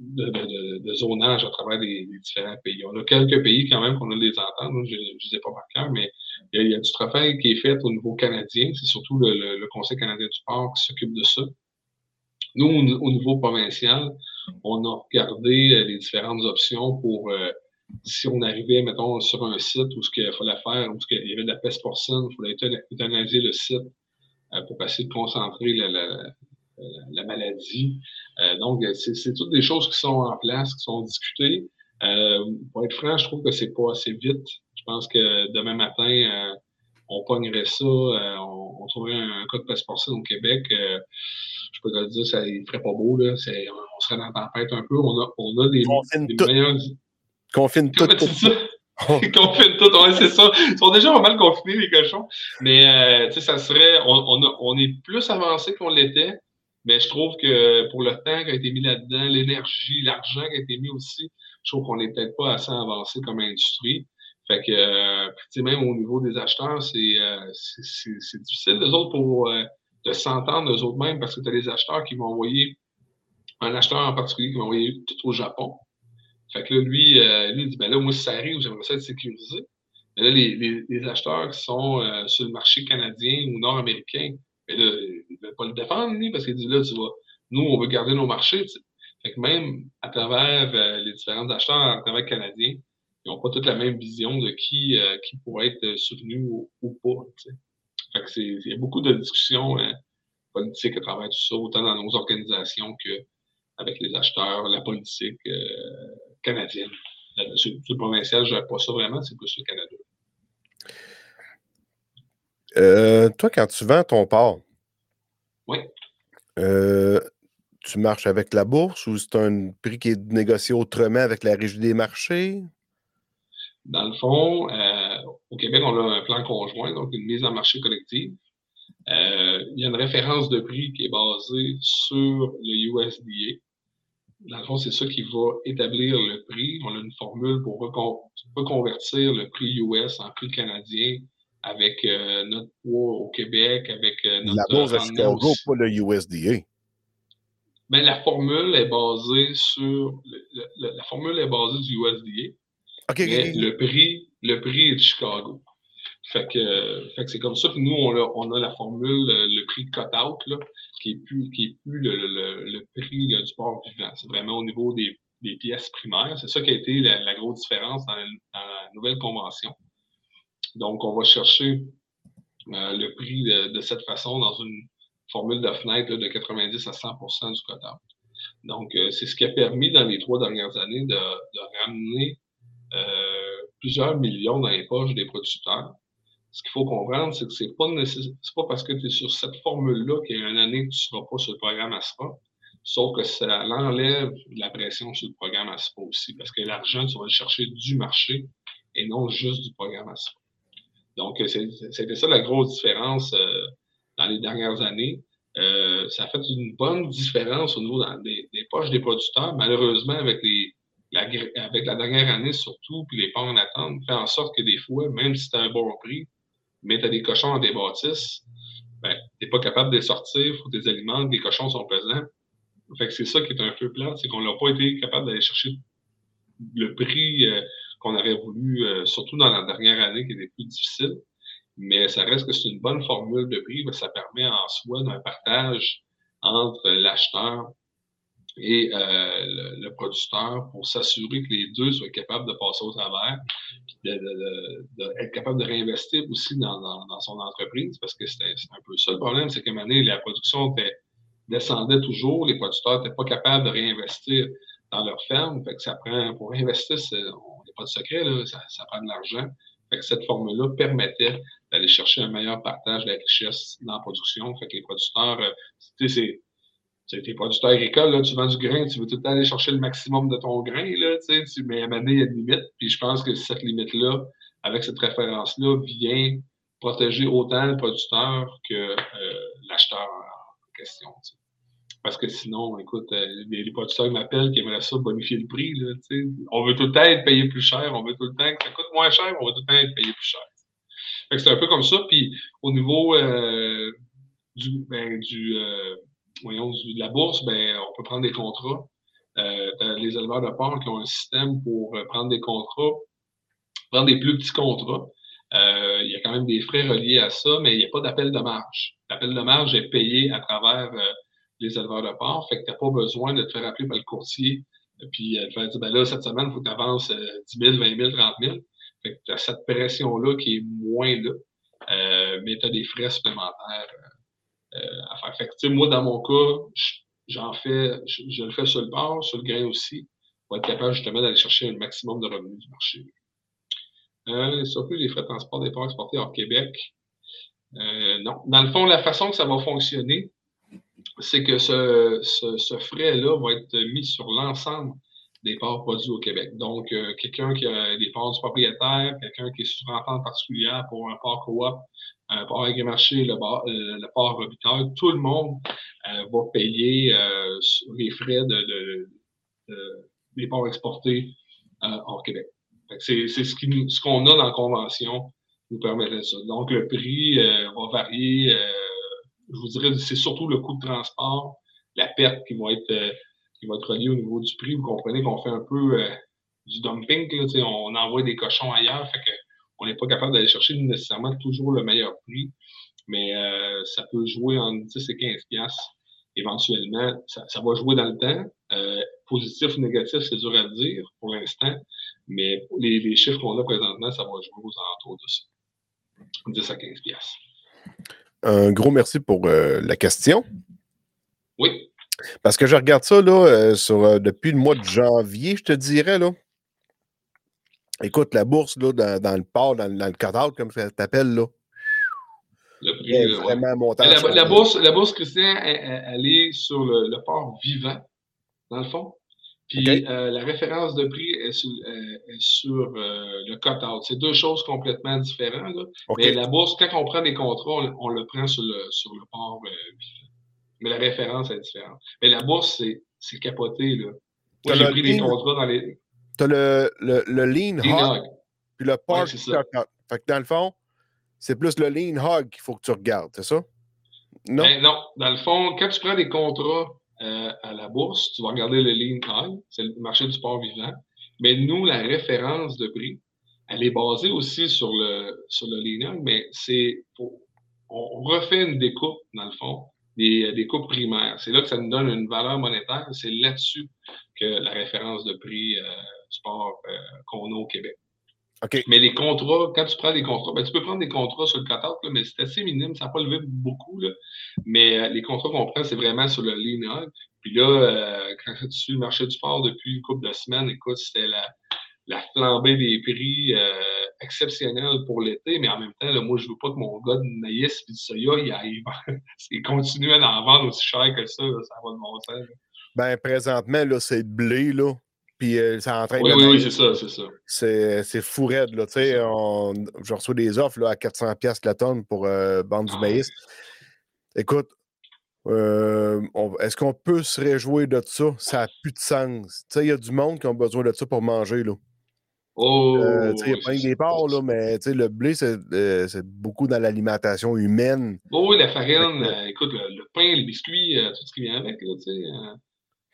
de, de, de, zonage à travers les, différents pays. On a quelques pays quand même qu'on a des ententes, je ne sais pas par cœur, mais il y, a, du travail qui est fait au niveau canadien. C'est surtout le, le, Conseil canadien du sport qui s'occupe de ça. Nous, au, niveau provincial, on a regardé euh, les différentes options pour euh, si on arrivait, mettons, sur un site où ce qu'il fallait faire, où il y avait de la peste porcine, il fallait euthanaser le site pour essayer de concentrer la, la, euh, la maladie. Euh, donc, c'est toutes des choses qui sont en place, qui sont discutées. Euh, pour être franc, je trouve que c'est pas assez vite. Je pense que demain matin, on pognerait ça, on, trouverait un, code de passeport au Québec. je peux te dire, ça ne ferait pas beau. Là. On serait dans la tempête un peu. On a, on a des, Confine des tout. meilleurs. Confine tout. [laughs] Confine tout, c'est ça. Ils sont déjà pas mal confinés, les cochons. Mais, tu sais, ça serait. On, on, on est plus avancé qu'on l'était. Mais je trouve que pour le temps qui a été mis là-dedans, l'énergie, l'argent qui a été mis aussi, je trouve qu'on n'est peut-être pas assez avancé comme industrie. Fait que, euh, même au niveau des acheteurs, c'est euh, difficile, eux autres, pour euh, de s'entendre, eux autres mêmes, parce que tu as des acheteurs qui vont envoyer, un acheteur en particulier qui va envoyer tout au Japon. Fait que là, lui, euh, lui il dit, ben là, moi, si ça arrive, j'aimerais ça être sécurisé. Mais là, les, les, les acheteurs qui sont euh, sur le marché canadien ou nord-américain, mais là, il ne veut pas le défendre, lui, parce qu'il dit là, tu vois, nous, on veut garder nos marchés. Fait que même à travers euh, les différents acheteurs, à travers canadiens, ils n'ont pas toute la même vision de qui, euh, qui pourrait être soutenu ou, pas. Fait que c'est, il y a beaucoup de discussions euh, politiques à travers tout ça, autant dans nos organisations qu'avec les acheteurs, la politique canadienne. sur, le provincial, je pas ça vraiment, c'est plus le Canada. Euh, toi, quand tu vends ton porc, oui. Euh, tu marches avec la bourse ou c'est un prix qui est négocié autrement avec la régie des marchés? Dans le fond, euh, au Québec, on a un plan conjoint, donc une mise en marché collective. il y a une référence de prix qui est basée sur le USDA. Dans le fond, c'est ça qui va établir le prix. On a une formule pour reconvertir le prix US en prix canadien avec euh, notre poids au Québec, avec euh, notre. La bourse à Chicago, pas le USDA. Ben, la formule est basée sur. la formule est basée du USDA. Mais Le, prix, le prix est de Chicago. Fait que, fait que c'est comme ça que nous, on a, on a la formule, le, prix cut-out, qui est plus, qui est plus le, le, le prix du port vivant. C'est vraiment au niveau des, des pièces primaires. C'est ça qui a été la, grosse différence dans la, nouvelle convention. Donc, on va chercher euh, le prix de, cette façon dans une formule de fenêtre de 90 à 100% du quota. Donc, euh, c'est ce qui a permis dans les trois dernières années de, ramener plusieurs millions dans les poches des producteurs. Ce qu'il faut comprendre, c'est que c'est pas pas parce que tu es sur cette formule-là qu'il y a une année que tu ne seras pas sur le programme ASPA. Sauf que ça enlève de la pression sur le programme ASPA aussi, parce que l'argent, tu vas le chercher du marché et non juste du programme ASPA. Donc, euh, c'était ça la grosse différence euh, dans les dernières années. Euh, ça a fait une bonne différence au niveau des, poches des producteurs. Malheureusement, avec, les, avec la dernière année surtout, puis les pas en attente, fait en sorte que des fois, même si tu as un bon prix, mais tu as des cochons dans des bâtisses, ben, tu n'es pas capable de les sortir, faut les alimentes, les cochons sont pesants. Fait que c'est ça qui est un peu plat, c'est qu'on n'a pas été capable d'aller chercher le prix euh, qu'on aurait voulu, euh, surtout dans la dernière année qui était plus difficile. Mais ça reste que c'est une bonne formule de prix, ça permet en soi d'un partage entre l'acheteur et euh, le, producteur pour s'assurer que les deux soient capables de passer au travers, puis d'être capable de réinvestir aussi dans, son entreprise, parce que c'est un peu ça le problème, c'est qu'à un moment donné, la production était descendait toujours, les producteurs n'étaient pas capables de réinvestir dans leur ferme. Fait que ça prend, pour réinvestir, il n'y a pas de secret, là, ça, ça, prend de l'argent. Fait que cette formule-là permettait d'aller chercher un meilleur partage de la richesse dans la production. Fait que les producteurs, euh, tu sais, c'est tes producteurs agricoles, là, tu vends du grain, tu veux tout le temps aller chercher le maximum de ton grain, là, tu sais, mais à un il y a une limite. Puis je pense que cette limite-là, avec cette référence-là, vient protéger autant le producteur que euh, l'acheteur question. Parce que sinon, écoute, euh, les, producteurs m'appellent qui aimeraient ça bonifier le prix. Là, on veut tout le temps être payé plus cher, on veut tout le temps que ça coûte moins cher, on veut tout le temps être payé plus cher. c'est un peu comme ça. Puis au niveau euh, du, ben, du, euh, voyons, de la bourse, ben, on peut prendre des contrats. les éleveurs de porc qui ont un système pour prendre des contrats, prendre des plus petits contrats. il y a quand même des frais reliés à ça, mais il n'y a pas d'appel de marge. L'appel de marge est payé à travers les éleveurs de porc. Fait que tu n'as pas besoin de te faire appeler par le courtier puis euh, de faire dire, ben là, cette semaine, il faut que tu avances 10 000, 20 000, 30 000. Fait que tu as cette pression-là qui est moins là, euh, mais tu as des frais supplémentaires euh, à faire. Fait moi, dans mon cas, j'en fais, je, le fais sur le porc, sur le grain aussi, pour être capable justement d'aller chercher un maximum de revenus du marché. Euh, surtout les frais de transport des porcs exportés hors Québec. non. Dans le fond, la façon que ça va fonctionner, c'est que ce, ce, frais-là va être mis sur l'ensemble des parts produits au Québec. Donc, euh, quelqu'un qui a des parts du propriétaire, quelqu'un qui est sur entente particulière pour un port coop, un port agri-marché, le, euh, le port tout le monde euh, va payer les frais de, des ports exportés hors Québec. C'est ce qu'on ce a dans la convention nous permet de ça. Donc, le prix va varier je vous dirais, c'est surtout le coût de transport, la perte qui va être, euh, qui être reliée au niveau du prix. Vous comprenez qu'on fait un peu euh, du dumping, là, on envoie des cochons ailleurs, fait que on n'est pas capable d'aller chercher nécessairement toujours le meilleur prix, mais euh, ça peut jouer en 10 et 15 piastres. Éventuellement, ça, va jouer dans le temps. positif ou négatif, c'est dur à dire pour l'instant, mais les, les chiffres qu'on a présentement, ça va jouer aux alentours de ça. 10 à 15 piastres. Un gros merci pour euh, la question. Oui. Parce que je regarde ça là, euh, sur, euh, depuis le mois de janvier, je te dirais. Là. Écoute, la bourse là, dans, le port, dans, le cut comme ça t'appelle, là. Le prix, est vraiment montant. La, la, bourse, la bourse, Christian, elle, est sur le, le port vivant, dans le fond. Puis euh, la référence de prix est sur, euh, euh, le cut-out. C'est deux choses complètement différentes. Mais la bourse, quand on prend des contrats, on, le prend sur le, sur le port Mais la référence est différente. Mais la bourse, c'est capoté. Là. Moi, j'ai pris des contrats dans les. Tu as le, le, le, lean hog, puis le port ouais. Fait que dans le fond, c'est plus le lean hog qu'il faut que tu regardes, c'est ça? Non? Ben, non. Dans le fond, quand tu prends des contrats euh, à la bourse, tu vas regarder le lean high, c'est le marché du sport vivant. Mais nous, la référence de prix, elle est basée aussi sur le, sur le lean high, mais c'est on refait une découpe, dans le fond, des, des coupes primaires. C'est là que ça nous donne une valeur monétaire. C'est là-dessus que la référence de prix euh, sport euh, qu'on a au Québec. Mais les contrats, quand tu prends des contrats, ben, tu peux prendre des contrats sur le cut-out, là, mais c'est assez minime, ça n'a pas levé beaucoup. Là. Mais euh, les contrats qu'on prend, c'est vraiment sur le linéaire. Puis là, euh, quand tu suis le marché du sport depuis une couple de semaines, écoute, c'était la, la flambée des prix euh, exceptionnelle pour l'été, mais en même temps, là, moi, je veux pas que mon gars de maïs et du soya, il, aille- il [laughs] continue à en vendre aussi cher que ça, ça va de mon sens. Ben, présentement, là, c'est blé, là. Puis euh, ça entraîne Oui, oui, c'est ça, c'est ça. C'est c'est fou raide, là. Tu sais, je reçois des offres là, à 400$ piastres la tonne pour euh, vendre du Ah maïs. Écoute, euh, on- est-ce qu'on peut se réjouir de ça? Ça n'a plus de sens. Tu sais, il y a du monde qui ont besoin de ça pour manger, là. Oh, Euh, tu sais, il n'y a pas des porcs, là, mais tu sais, le blé, c'est euh, c'est beaucoup dans l'alimentation humaine. Oh, oui, la farine, euh, écoute, le, le pain, les biscuits, euh, tout ce qui vient avec, là,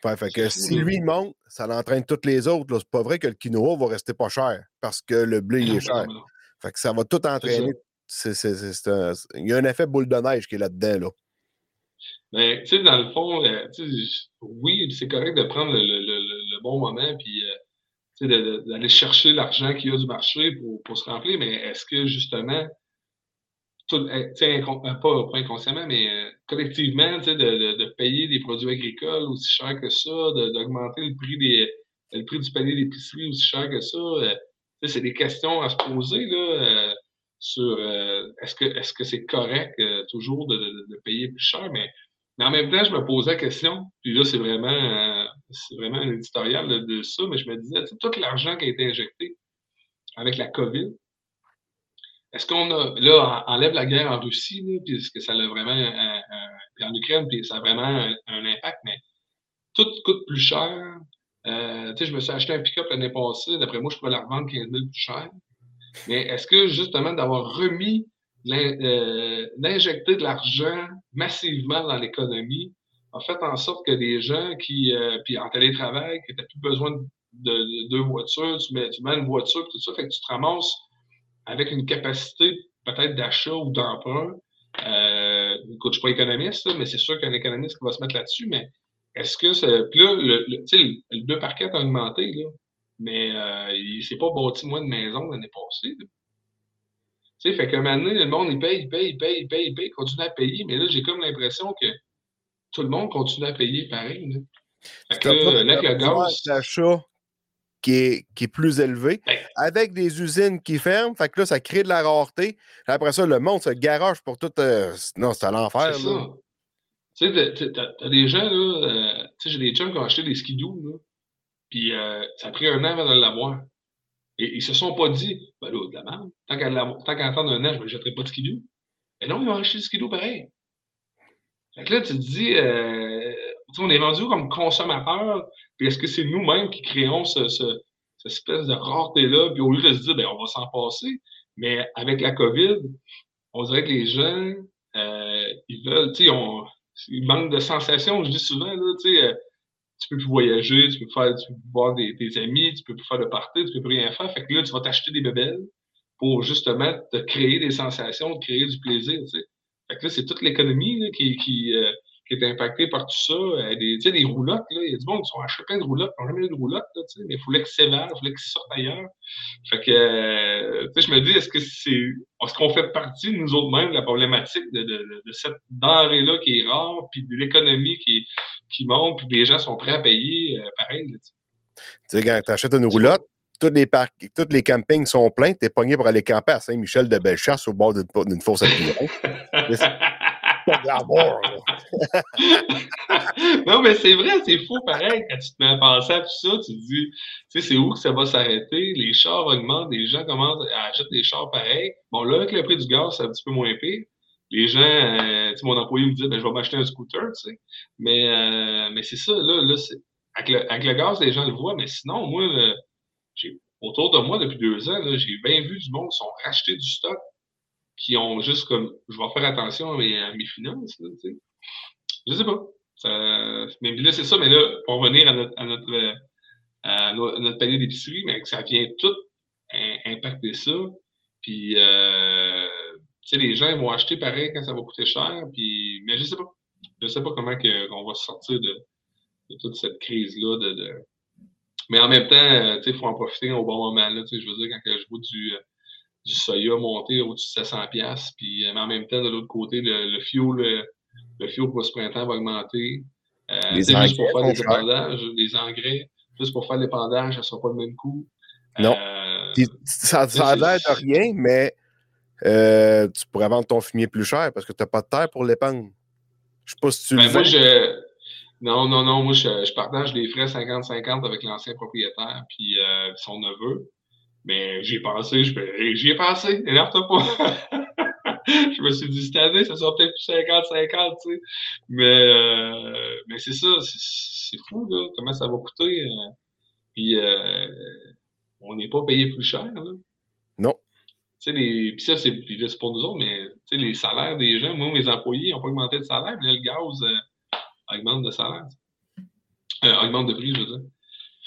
euh, Fait, que si lui monte, ça l'entraîne toutes les autres. C'est pas vrai que le quinoa va rester pas cher parce que le blé il est cher. Fait que ça va tout entraîner. Un- Il y a un effet boule de neige qui est là-dedans. Là. Mais, tu sais, dans le fond, euh, oui, c'est correct de prendre le, le- le- bon moment, puis, euh, d'aller chercher l'argent qu'il y a du marché pour, pour se remplir, mais est-ce que, justement, tout, euh, euh, pas, inconsciemment, mais euh, collectivement, de, de, payer des produits agricoles aussi cher que ça, d'augmenter le prix des le prix du panier d'épicerie aussi cher que ça, c'est des questions à se poser, là, sur est-ce que est-ce que c'est correct toujours de, de- payer plus cher, mais, mais en même temps, je me posais la question, puis là, c'est vraiment c'est vraiment un éditorial de, ça, mais je me disais, tout l'argent qui a été injecté avec la COVID, est-ce qu'on a, là, en- enlève la guerre en Russie, là, puis est-ce que ça a vraiment, un- un- en Ukraine, puis ça a vraiment un, impact, mais tout coûte plus cher. Euh, tu sais, je me suis acheté un pick-up l'année passée, d'après moi, je pourrais la revendre 15 000 plus cher. Mais est-ce que justement d'avoir remis, l'in- euh, d'injecter de l'argent massivement dans l'économie a fait en sorte que des gens qui, euh, puis en télétravail, qui n'avaient plus besoin de deux voitures, tu mets, tu mets une voiture, tout ça, fait que tu te ramasses avec une capacité peut-être d'achat ou d'emprunt. Euh, écoute, je suis pas économiste, là, mais c'est sûr qu'un économiste qui va se mettre là-dessus, mais est-ce que ça. Puis là, le, le, le, le 2 par 4 a augmenté, là, mais euh, il s'est pas bâti moins de maisons l'année passée. là. Tu sais, fait qu'à un moment donné, le monde, il paye, il paye, il paye, il paye, il paye, il continue à payer, mais là, j'ai comme l'impression que tout le monde continue à payer pareil. Là. Fait que là, le gaz. Qui est, qui est plus élevé, avec des usines qui ferment. Fait que là, ça crée de la rareté. Après ça, le monde se garoche pour tout. euh, non, c'est à l'enfer. C'est ça. Tu sais, t'as- des gens, là, euh, tu sais, j'ai des chums qui ont acheté des skidoo, là, puis euh, ça a pris un an avant de l'avoir. Et ils se sont pas dit, ben là, de la merde, tant qu'à attendre un an, je ne jetterai pas de skidoo. Mais non, ils ont acheté du skidoo pareil. Fait que là, tu te dis, euh, on est rendu comme consommateur, puis est-ce que c'est nous-mêmes qui créons ce, ce- cette espèce de rareté-là, puis au lieu de se dire, ben, on va s'en passer, mais avec la COVID, on dirait que les gens, euh, ils veulent, tu sais, ils manquent de sensations, je dis souvent, là, tu sais, euh, tu peux plus voyager, tu peux faire, tu peux voir des, amis, tu peux plus faire de party, tu peux plus rien faire, fait que là, tu vas t'acheter des bébelles pour justement te créer des sensations, te créer du plaisir, tu sais. Fait que là, c'est toute l'économie qui, qui, euh, qui est impactée par tout ça. Euh, des, tu sais, des roulottes, là, il y a du monde qui sont achetés plein de roulottes, qui n'ont jamais eu de roulottes, là, tu sais, mais il fallait qu'ils s'évalent, il fallait qu'ils sortent ailleurs. Fait que, euh, tu sais, je me dis, est-ce que c'est, est-ce qu'on fait partie, nous autres mêmes, de la problématique de, de, cette denrée-là qui est rare, puis de l'économie qui, qui monte, puis les gens sont prêts à payer, euh, pareil, là, tu sais? Quand tu achètes une roulotte, tous les, parcs, tous les campings sont pleins, tu es pogné pour aller camper à Saint-Michel de Bellechasse au bord d'une fosse à pilon. [laughs] non, mais c'est vrai, c'est fou pareil. Quand tu te mets à penser à tout ça, tu te dis, tu sais, c'est où que ça va s'arrêter? Les chars augmentent, les gens commencent à acheter des chars pareils. Bon, là, avec le prix du gaz, c'est un petit peu moins pire. Les gens, euh, tu sais, mon employé me dit, ben, je vais m'acheter un scooter, tu sais. Mais, euh, mais c'est ça, là, là avec, le, avec le gaz, les gens le voient, mais sinon, moi, j'ai, autour de moi, depuis deux ans, j'ai bien vu du monde qui sont rachetés du stock, qui ont juste comme, je vais faire attention à mes, à mes finances, là, tu sais. Je sais pas. Mais là, c'est ça, mais là, pour revenir à notre, à notre, euh, à no- à notre panier d'épicerie, mais ça vient tout im- impacter ça. Puis, euh, tu sais, les gens vont acheter pareil quand ça va coûter cher. Puis, mais je sais pas. je sais pas comment que, on va sortir de, toute cette crise-là. De, Mais en même temps, il faut en profiter au bon moment. Là, je veux dire, quand je vois du, du soya monter au-dessus de 700$, puis mais en même temps, de l'autre côté, le, le fuel, le, fuel pour ce printemps va augmenter. Euh, les juste pour faire des épandages, les engrais, juste pour faire l'épandage, ça ne sera pas le même coût. Non. Euh, ça, ça a l'air de rien, mais euh, tu pourrais vendre ton fumier plus cher parce que tu n'as pas de terre pour l'épandre. Je ne sais pas si tu ben, moi, je... Non, non, non, moi, je, partage les frais 50-50 avec l'ancien propriétaire puis euh, son neveu. Mais j'y ai pensé, j'y ai pensé, énerve-toi pas. [laughs] je me suis dit, cette année, ça sera peut-être plus 50-50, tu sais. Mais, euh, mais c'est ça, c'est fou, là, comment ça va coûter. Euh, puis, euh, on n'est pas payé plus cher, là. Non. Tu sais, les, puis ça, c'est pour nous autres, mais tu sais, les salaires des gens, moi, mes employés n'ont pas augmenté de salaire, mais là, le gaz augmente de salaire. augmente de prix, je veux dire.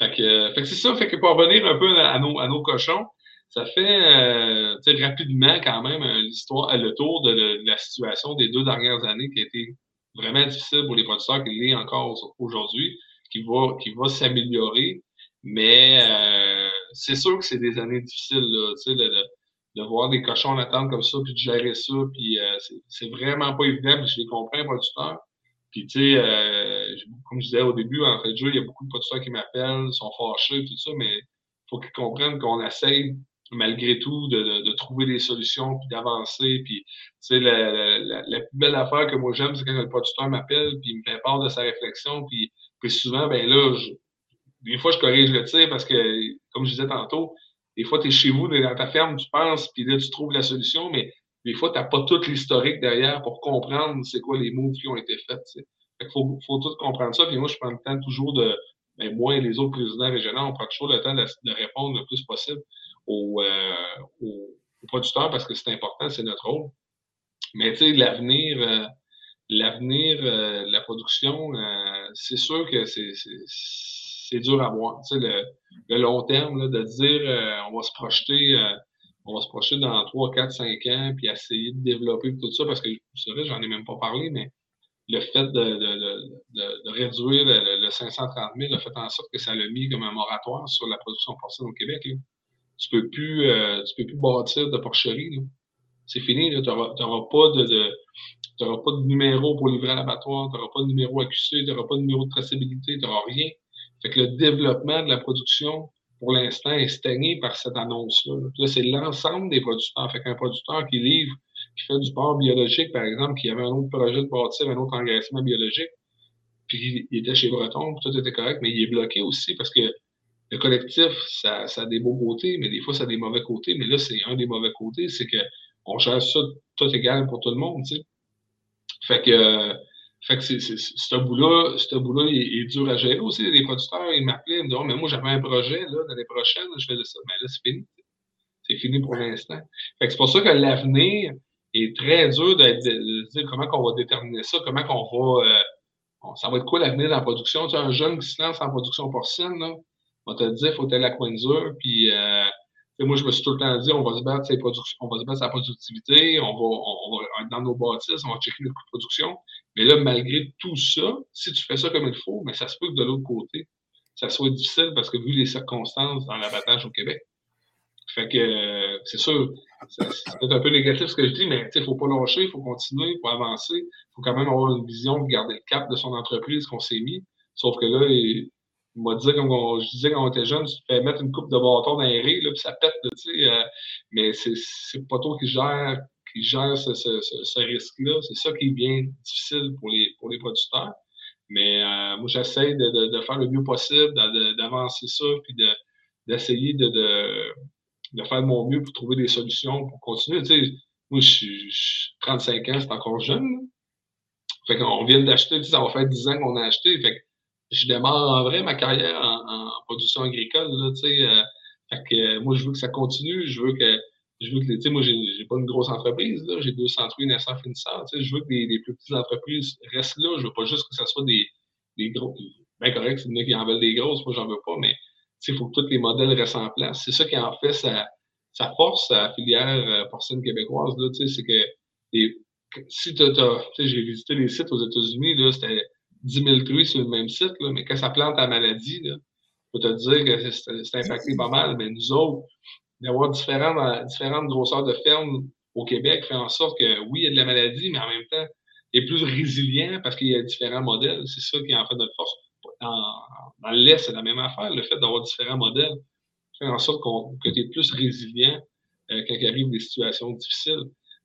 Fait que, fait que c'est ça, fait que pour revenir un peu à nos, à nos cochons, ça fait euh, rapidement quand même euh, l'histoire, le tour de, la situation des deux dernières années qui a été vraiment difficile pour les producteurs, qui l'est encore aujourd'hui, qui va, qui va s'améliorer. Mais euh, c'est sûr que c'est des années difficiles, là, de, de, voir des cochons en attente comme ça, puis de gérer ça, puis c'est vraiment pas évident, je les comprends, producteurs. Puis, tu sais, comme je disais au début, en fait, il y a beaucoup de producteurs qui m'appellent, sont fâchés, tout ça, mais il faut qu'ils comprennent qu'on essaye malgré tout, de, de, trouver des solutions, puis d'avancer. Puis, tu sais, la, la, la, plus belle affaire que moi j'aime, c'est quand le producteur m'appelle, puis il me fait part de sa réflexion, puis, puis souvent, ben là, je, des fois, je corrige le tir parce que, comme je disais tantôt, des fois, tu es chez vous, dans ta ferme, tu penses, puis là, tu trouves la solution, mais des fois, tu n'as pas tout l'historique derrière pour comprendre c'est quoi les moves qui ont été faits. Il faut, faut tout comprendre ça. Puis moi, je prends le temps toujours de, ben, moi et les autres présidents régionaux, on prend toujours le temps de, répondre le plus possible aux, euh, producteurs parce que c'est important, c'est notre rôle. Mais tu sais, l'avenir, euh, l'avenir euh, la production, c'est sûr que c'est dur à voir. Tu sais, le, long terme, de dire on va se projeter on va se projeter dans 3, 4, 5 ans, puis essayer de développer tout ça, parce que, vous savez, j'en ai même pas parlé, mais le fait de, de, de, réduire le, 530 000 a fait en sorte que ça l'a mis comme un moratoire sur la production porcine au Québec. Là tu peux plus, euh, tu peux plus bâtir de porcherie. C'est fini, tu n'auras pas de, de pas de numéro pour livrer à l'abattoir, tu n'auras pas de numéro accusé, tu n'auras pas de numéro de traçabilité, tu n'auras rien. Fait que le développement de la production, pour l'instant, est stagné par cette annonce-là. Là, c'est l'ensemble des producteurs. Fait qu'un producteur qui livre, qui fait du porc biologique, par exemple, qui avait un autre projet de bâtir un autre engraissement biologique, puis il était chez Breton, tout était correct, mais il est bloqué aussi parce que le collectif, ça, a des beaux côtés, mais des fois, ça a des mauvais côtés. Mais là, c'est un des mauvais côtés, c'est qu'on gère ça tout égal pour tout le monde, tu sais. Fait que, fait que c'est, ce bout-là, ce bout-là est, dur à gérer aussi. Les producteurs, ils m'appelaient, ils me disaient, oh, mais moi, j'avais un projet, l'année prochaine, je faisais ça. Mais là, c'est fini. C'est fini pour l'instant. Fait que c'est pour ça que l'avenir est très dur de, dire comment on va déterminer ça, comment qu'on va, euh, ça va être quoi l'avenir de la production. Tu as un jeune qui se lance en production porcine, là, on te dit, il faut aller à Windsor, puis euh, moi, je me suis tout le temps dit, on va se battre, on va se battre sa productivité, on va, on, va, dans nos bâtisses, on va checker de production. Mais là, malgré tout ça, si tu fais ça comme il faut, mais ça se peut que de l'autre côté, ça soit difficile parce que vu les circonstances dans l'abattage au Québec. Fait que c'est sûr, c'est peut-être un peu négatif ce que je dis, mais il ne faut pas lâcher, il faut continuer, il faut avancer, il faut quand même avoir une vision, garder le cap de son entreprise qu'on s'est mis. Sauf que là, comme je disais quand on était jeune, tu fais mettre une coupe de bâton dans les rires, là, puis ça pète, tu sais. Euh, mais c'est pas toi qui gère, qui gère ce, ce, ce, risque-là. C'est ça qui est bien difficile pour les, pour les producteurs. Mais euh, moi, j'essaie de, de, de, faire le mieux possible, d'avancer ça, puis d'essayer de, de, de, faire mon mieux pour trouver des solutions pour continuer. Tu sais, moi, je suis 35 ans, c'est encore jeune. Fait qu'on vient d'acheter, ça va faire 10 ans qu'on a acheté. Fait je démarre en vrai ma carrière en, production agricole. Là, euh, fait que, euh, moi, je veux que ça continue. Je veux que, je veux que sais, moi, j'ai pas une grosse entreprise. J'ai 203 900 finisseurs. Je veux que les, plus petites entreprises restent là. Je veux pas juste que ce soit des, des gros. Bien correct, c'est des qui en veulent des grosses. Moi, j'en veux pas. Mais il faut que tous les modèles restent en place. C'est ça qui en fait sa, sa force à la filière euh, porcine québécoise. C'est que les, si tu as, j'ai visité les sites aux États-Unis, là, c'était 10 000 truies sur le même site, là, mais quand ça plante la maladie, là, je peux te dire que c'est impacté pas mal, mais nous autres, d'avoir différentes, différentes grosseurs de fermes au Québec fait en sorte que oui, il y a de la maladie, mais en même temps, il est plus résilient parce qu'il y a différents modèles. C'est ça qui est en fait notre force. Dans, l'Est, c'est la même affaire. Le fait d'avoir différents modèles fait en sorte que tu es plus résilient euh, quand il arrive des situations difficiles.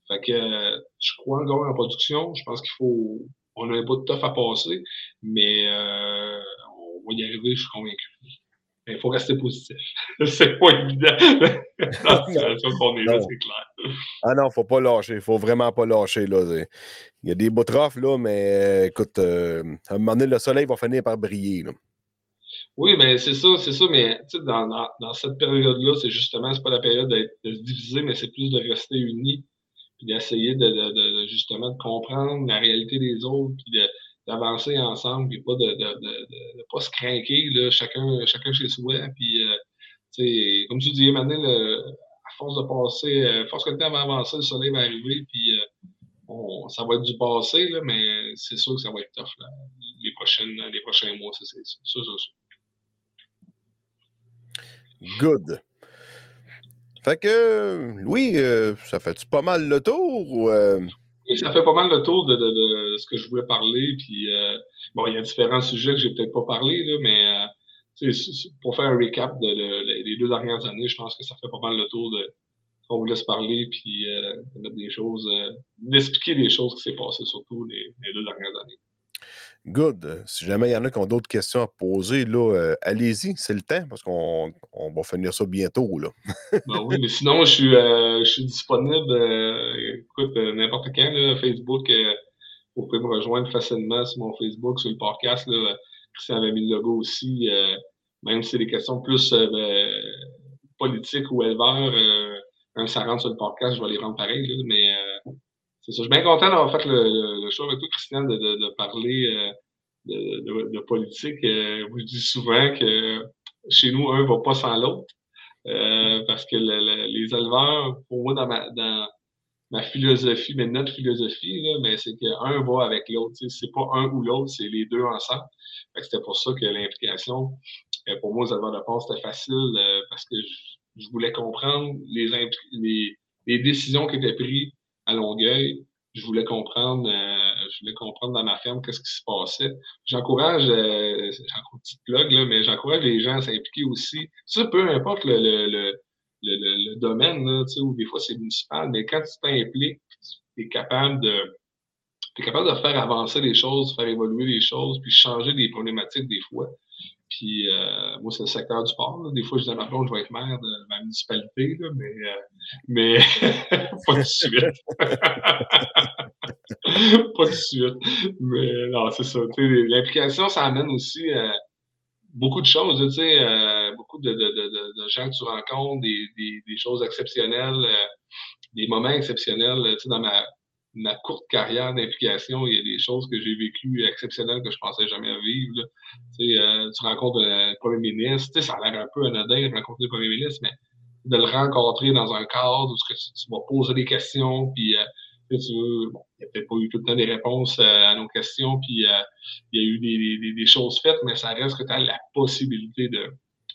Fait que euh, je crois encore en production. Je pense qu'il faut. On n'a pas de tough à passer, mais euh, on va y arriver, je suis convaincu. Il faut rester positif. [laughs] c'est pas évident. [laughs] Dans la situation qu'on est là, c'est clair. Ah non, faut pas lâcher. Il faut vraiment pas lâcher. Là. Il y a des beaux trophs, là, mais écoute, à un moment donné, le soleil va finir par briller. Là. Oui, mais c'est ça, c'est ça, mais dans, dans, dans cette période-là, c'est justement, c'est pas la période de se diviser, mais c'est plus de rester unis, puis d'essayer de, de, de, justement de comprendre la réalité des autres, puis d'avancer ensemble, puis pas de, de, pas se craquer, là, chacun, chacun chez soi, puis euh, comme tu dis, maintenant, à force de passer, à euh, force que le temps va avancer, le soleil va arriver, puis euh, ça va être du passé, là, mais c'est sûr que ça va être tough là, les, prochaines, les prochains mois, c'est ça, ça, ça. Good. Fait que, Louis, euh, ça fait-tu pas mal le tour? Ou, euh? Oui, ça fait pas mal le tour de, ce que je voulais parler. Puis, euh, bon, il y a différents sujets que j'ai peut-être pas parlé, là, mais pour faire un recap de, des deux dernières années, je pense que ça fait pas mal le tour de qu'on vous laisse parler, puis des choses, d'expliquer des choses qui s'est passées surtout les deux dernières années. Good. Si jamais il y en a qui ont d'autres questions à poser, là, euh, allez-y, c'est le temps, parce qu'on on va finir ça bientôt. Là. ben oui, mais sinon, je suis, euh, disponible, euh, écoute, n'importe quand, Facebook, vous pouvez me rejoindre facilement sur mon Facebook, sur le podcast. Christian avait mis le logo aussi. même si c'est des questions plus ben, politiques ou éleveurs, quand ça rentre sur le podcast, je vais les rendre pareil, là, mais c'est ça. Je suis bien content d'avoir fait le, le, avec toi, Christian, de, de, de parler euh, de, de, politique. Euh, vous dis souvent que chez nous, un ne va pas sans l'autre. Euh, parce que les éleveurs, pour moi, dans ma, dans ma philosophie, mais notre philosophie, là, mais c'est qu'un va avec l'autre. C'est pas un ou l'autre, c'est les deux ensemble. C'était pour ça que l'implication, pour moi, aux éleveurs de porc, c'était facile parce que je, je, voulais comprendre les, les, les décisions qui étaient prises à Longueuil. Je voulais comprendre, euh, je voulais comprendre dans ma ferme qu'est-ce qui se passait. J'encourage, euh, petit plug, là, mais j'encourage les gens à s'impliquer aussi. Ça, peu importe le, le, le, le, le domaine, là, ou des fois c'est municipal, mais quand tu t'impliques, tu es capable de tu es capable de faire avancer les choses, faire évoluer les choses, puis changer des problématiques des fois. Puis euh, moi, c'est le secteur du port. Des fois, je dis à ma je vais être maire de ma municipalité, là, mais, euh, mais [laughs] pas de suite. [laughs] pas de suite. Mais non, c'est ça. L'implication, ça amène aussi euh, beaucoup de choses. Tu sais, euh, beaucoup de, de, de, de, gens que tu rencontres, des, des, des choses exceptionnelles, euh, des moments exceptionnels. Tu sais, dans ma ma courte carrière d'implication, il y a des choses que j'ai vécues exceptionnelles que je pensais jamais vivre. Tu, euh, tu rencontres le premier ministre, ça a l'air un peu anodin de rencontrer le premier ministre, mais de le rencontrer dans un cadre où tu, tu vas poser des questions, puis euh, tu bon, il n'y a peut-être pas eu tout le temps des réponses euh, à nos questions, puis il y a eu des, des, des, choses faites, mais ça reste que tu as la possibilité de,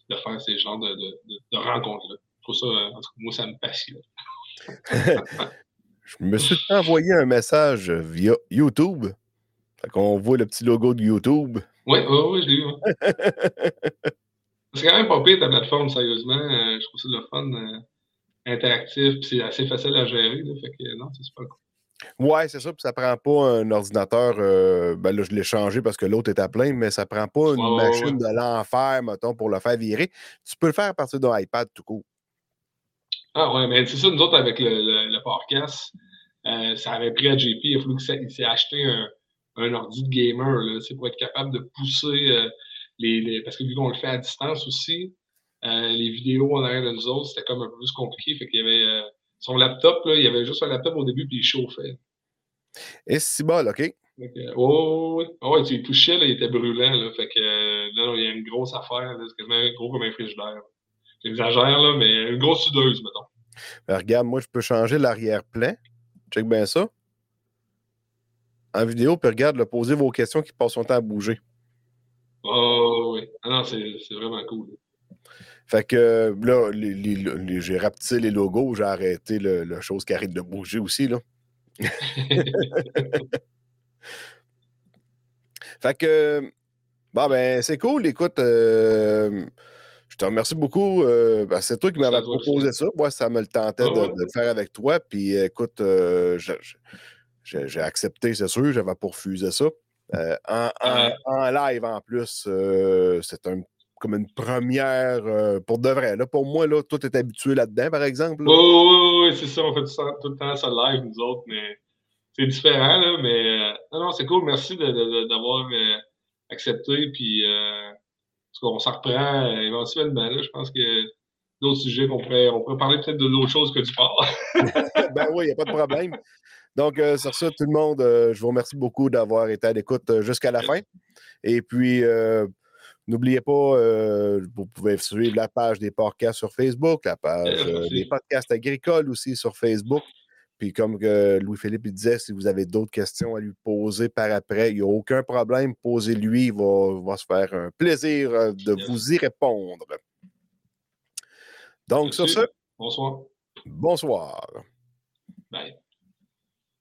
de faire ces genres de, de, de rencontres-là. Pour ça, en tout cas, moi, ça me passionne. [laughs] Je me suis envoyé un message via YouTube. Fait qu'on voit le petit logo de YouTube. Oui, oui, oui, je l'ai vu. [laughs] c'est quand même pas pire ta plateforme, sérieusement. Euh, je trouve ça le fun, euh, interactif, puis c'est assez facile à gérer. Là, fait que non, c'est super cool. Ouais, c'est ça, puis ça prend pas un ordinateur. Euh, ben là, je l'ai changé parce que l'autre est à plein, mais ça prend pas une ouais, machine de l'enfer, mettons, pour le faire virer. Tu peux le faire à partir d'un iPad tout court. Ah ouais, mais c'est ça, nous autres, avec le podcast, euh, ça avait pris à JP, il a fallu qu'il s'est acheté un, un ordi de gamer, là, pour être capable de pousser euh, les, les, Parce que vu qu'on le fait à distance aussi, euh, les vidéos en arrière de nous autres, c'était comme un peu plus compliqué. Fait qu'il y avait son laptop, là, il y avait juste un laptop au début, puis il chauffait. Et c'est bon, OK? Fait que, oh, oui, oh, ouais, tu touchais, là, il était brûlant. Là, fait que là, il y a une grosse affaire. C'est quasiment gros comme un frigidaire. J'exagère, là, mais une grosse sudeuse, mettons. Ben, regarde, moi, je peux changer l'arrière-plan. Check bien ça. en vidéo, puis regarde, le poser vos questions qui passent son temps à bouger. Oh, oui. Ah non, c'est vraiment cool. Fait que là, j'ai rapetissé les logos, j'ai arrêté le, la chose qui arrête de bouger aussi. Là. [laughs] fait que, bon, ben, c'est cool. Écoute, euh, je te remercie beaucoup. Euh, ben, c'est toi qui m'avais proposé ça. Moi, ça me le tentait ah de, le faire avec toi. Puis, écoute, euh, j'ai accepté, c'est sûr. J'avais pas refusé ça. En, en, live, en plus, c'est un comme une première euh, pour de vrai. Là, pour moi, là, tout est habitué là-dedans, par exemple. Oui, oui, oui, c'est ça. On fait tout, le temps ça live, nous autres, mais c'est différent. Là, mais euh, non, non, c'est cool. Merci d'avoir euh, accepté. Puis, on s'en reprend éventuellement. Là, je pense que d'autres sujets qu'on pourrait, on pourrait parler peut-être de d'autres choses que du sport. [laughs] [laughs] ben oui, il n'y a pas de problème. Donc, sur ça, tout le monde, je vous remercie beaucoup d'avoir été à l'écoute jusqu'à la fin. Et puis, N'oubliez pas, euh, vous pouvez suivre la page des podcasts sur Facebook, la page euh, des podcasts agricoles aussi sur Facebook. Puis comme Louis-Philippe disait, si vous avez d'autres questions à lui poser par après, il n'y a aucun problème. Posez-lui, il va, se faire un plaisir euh, de vous y répondre. Donc, sur ce. Bonsoir. Bonsoir. Bye.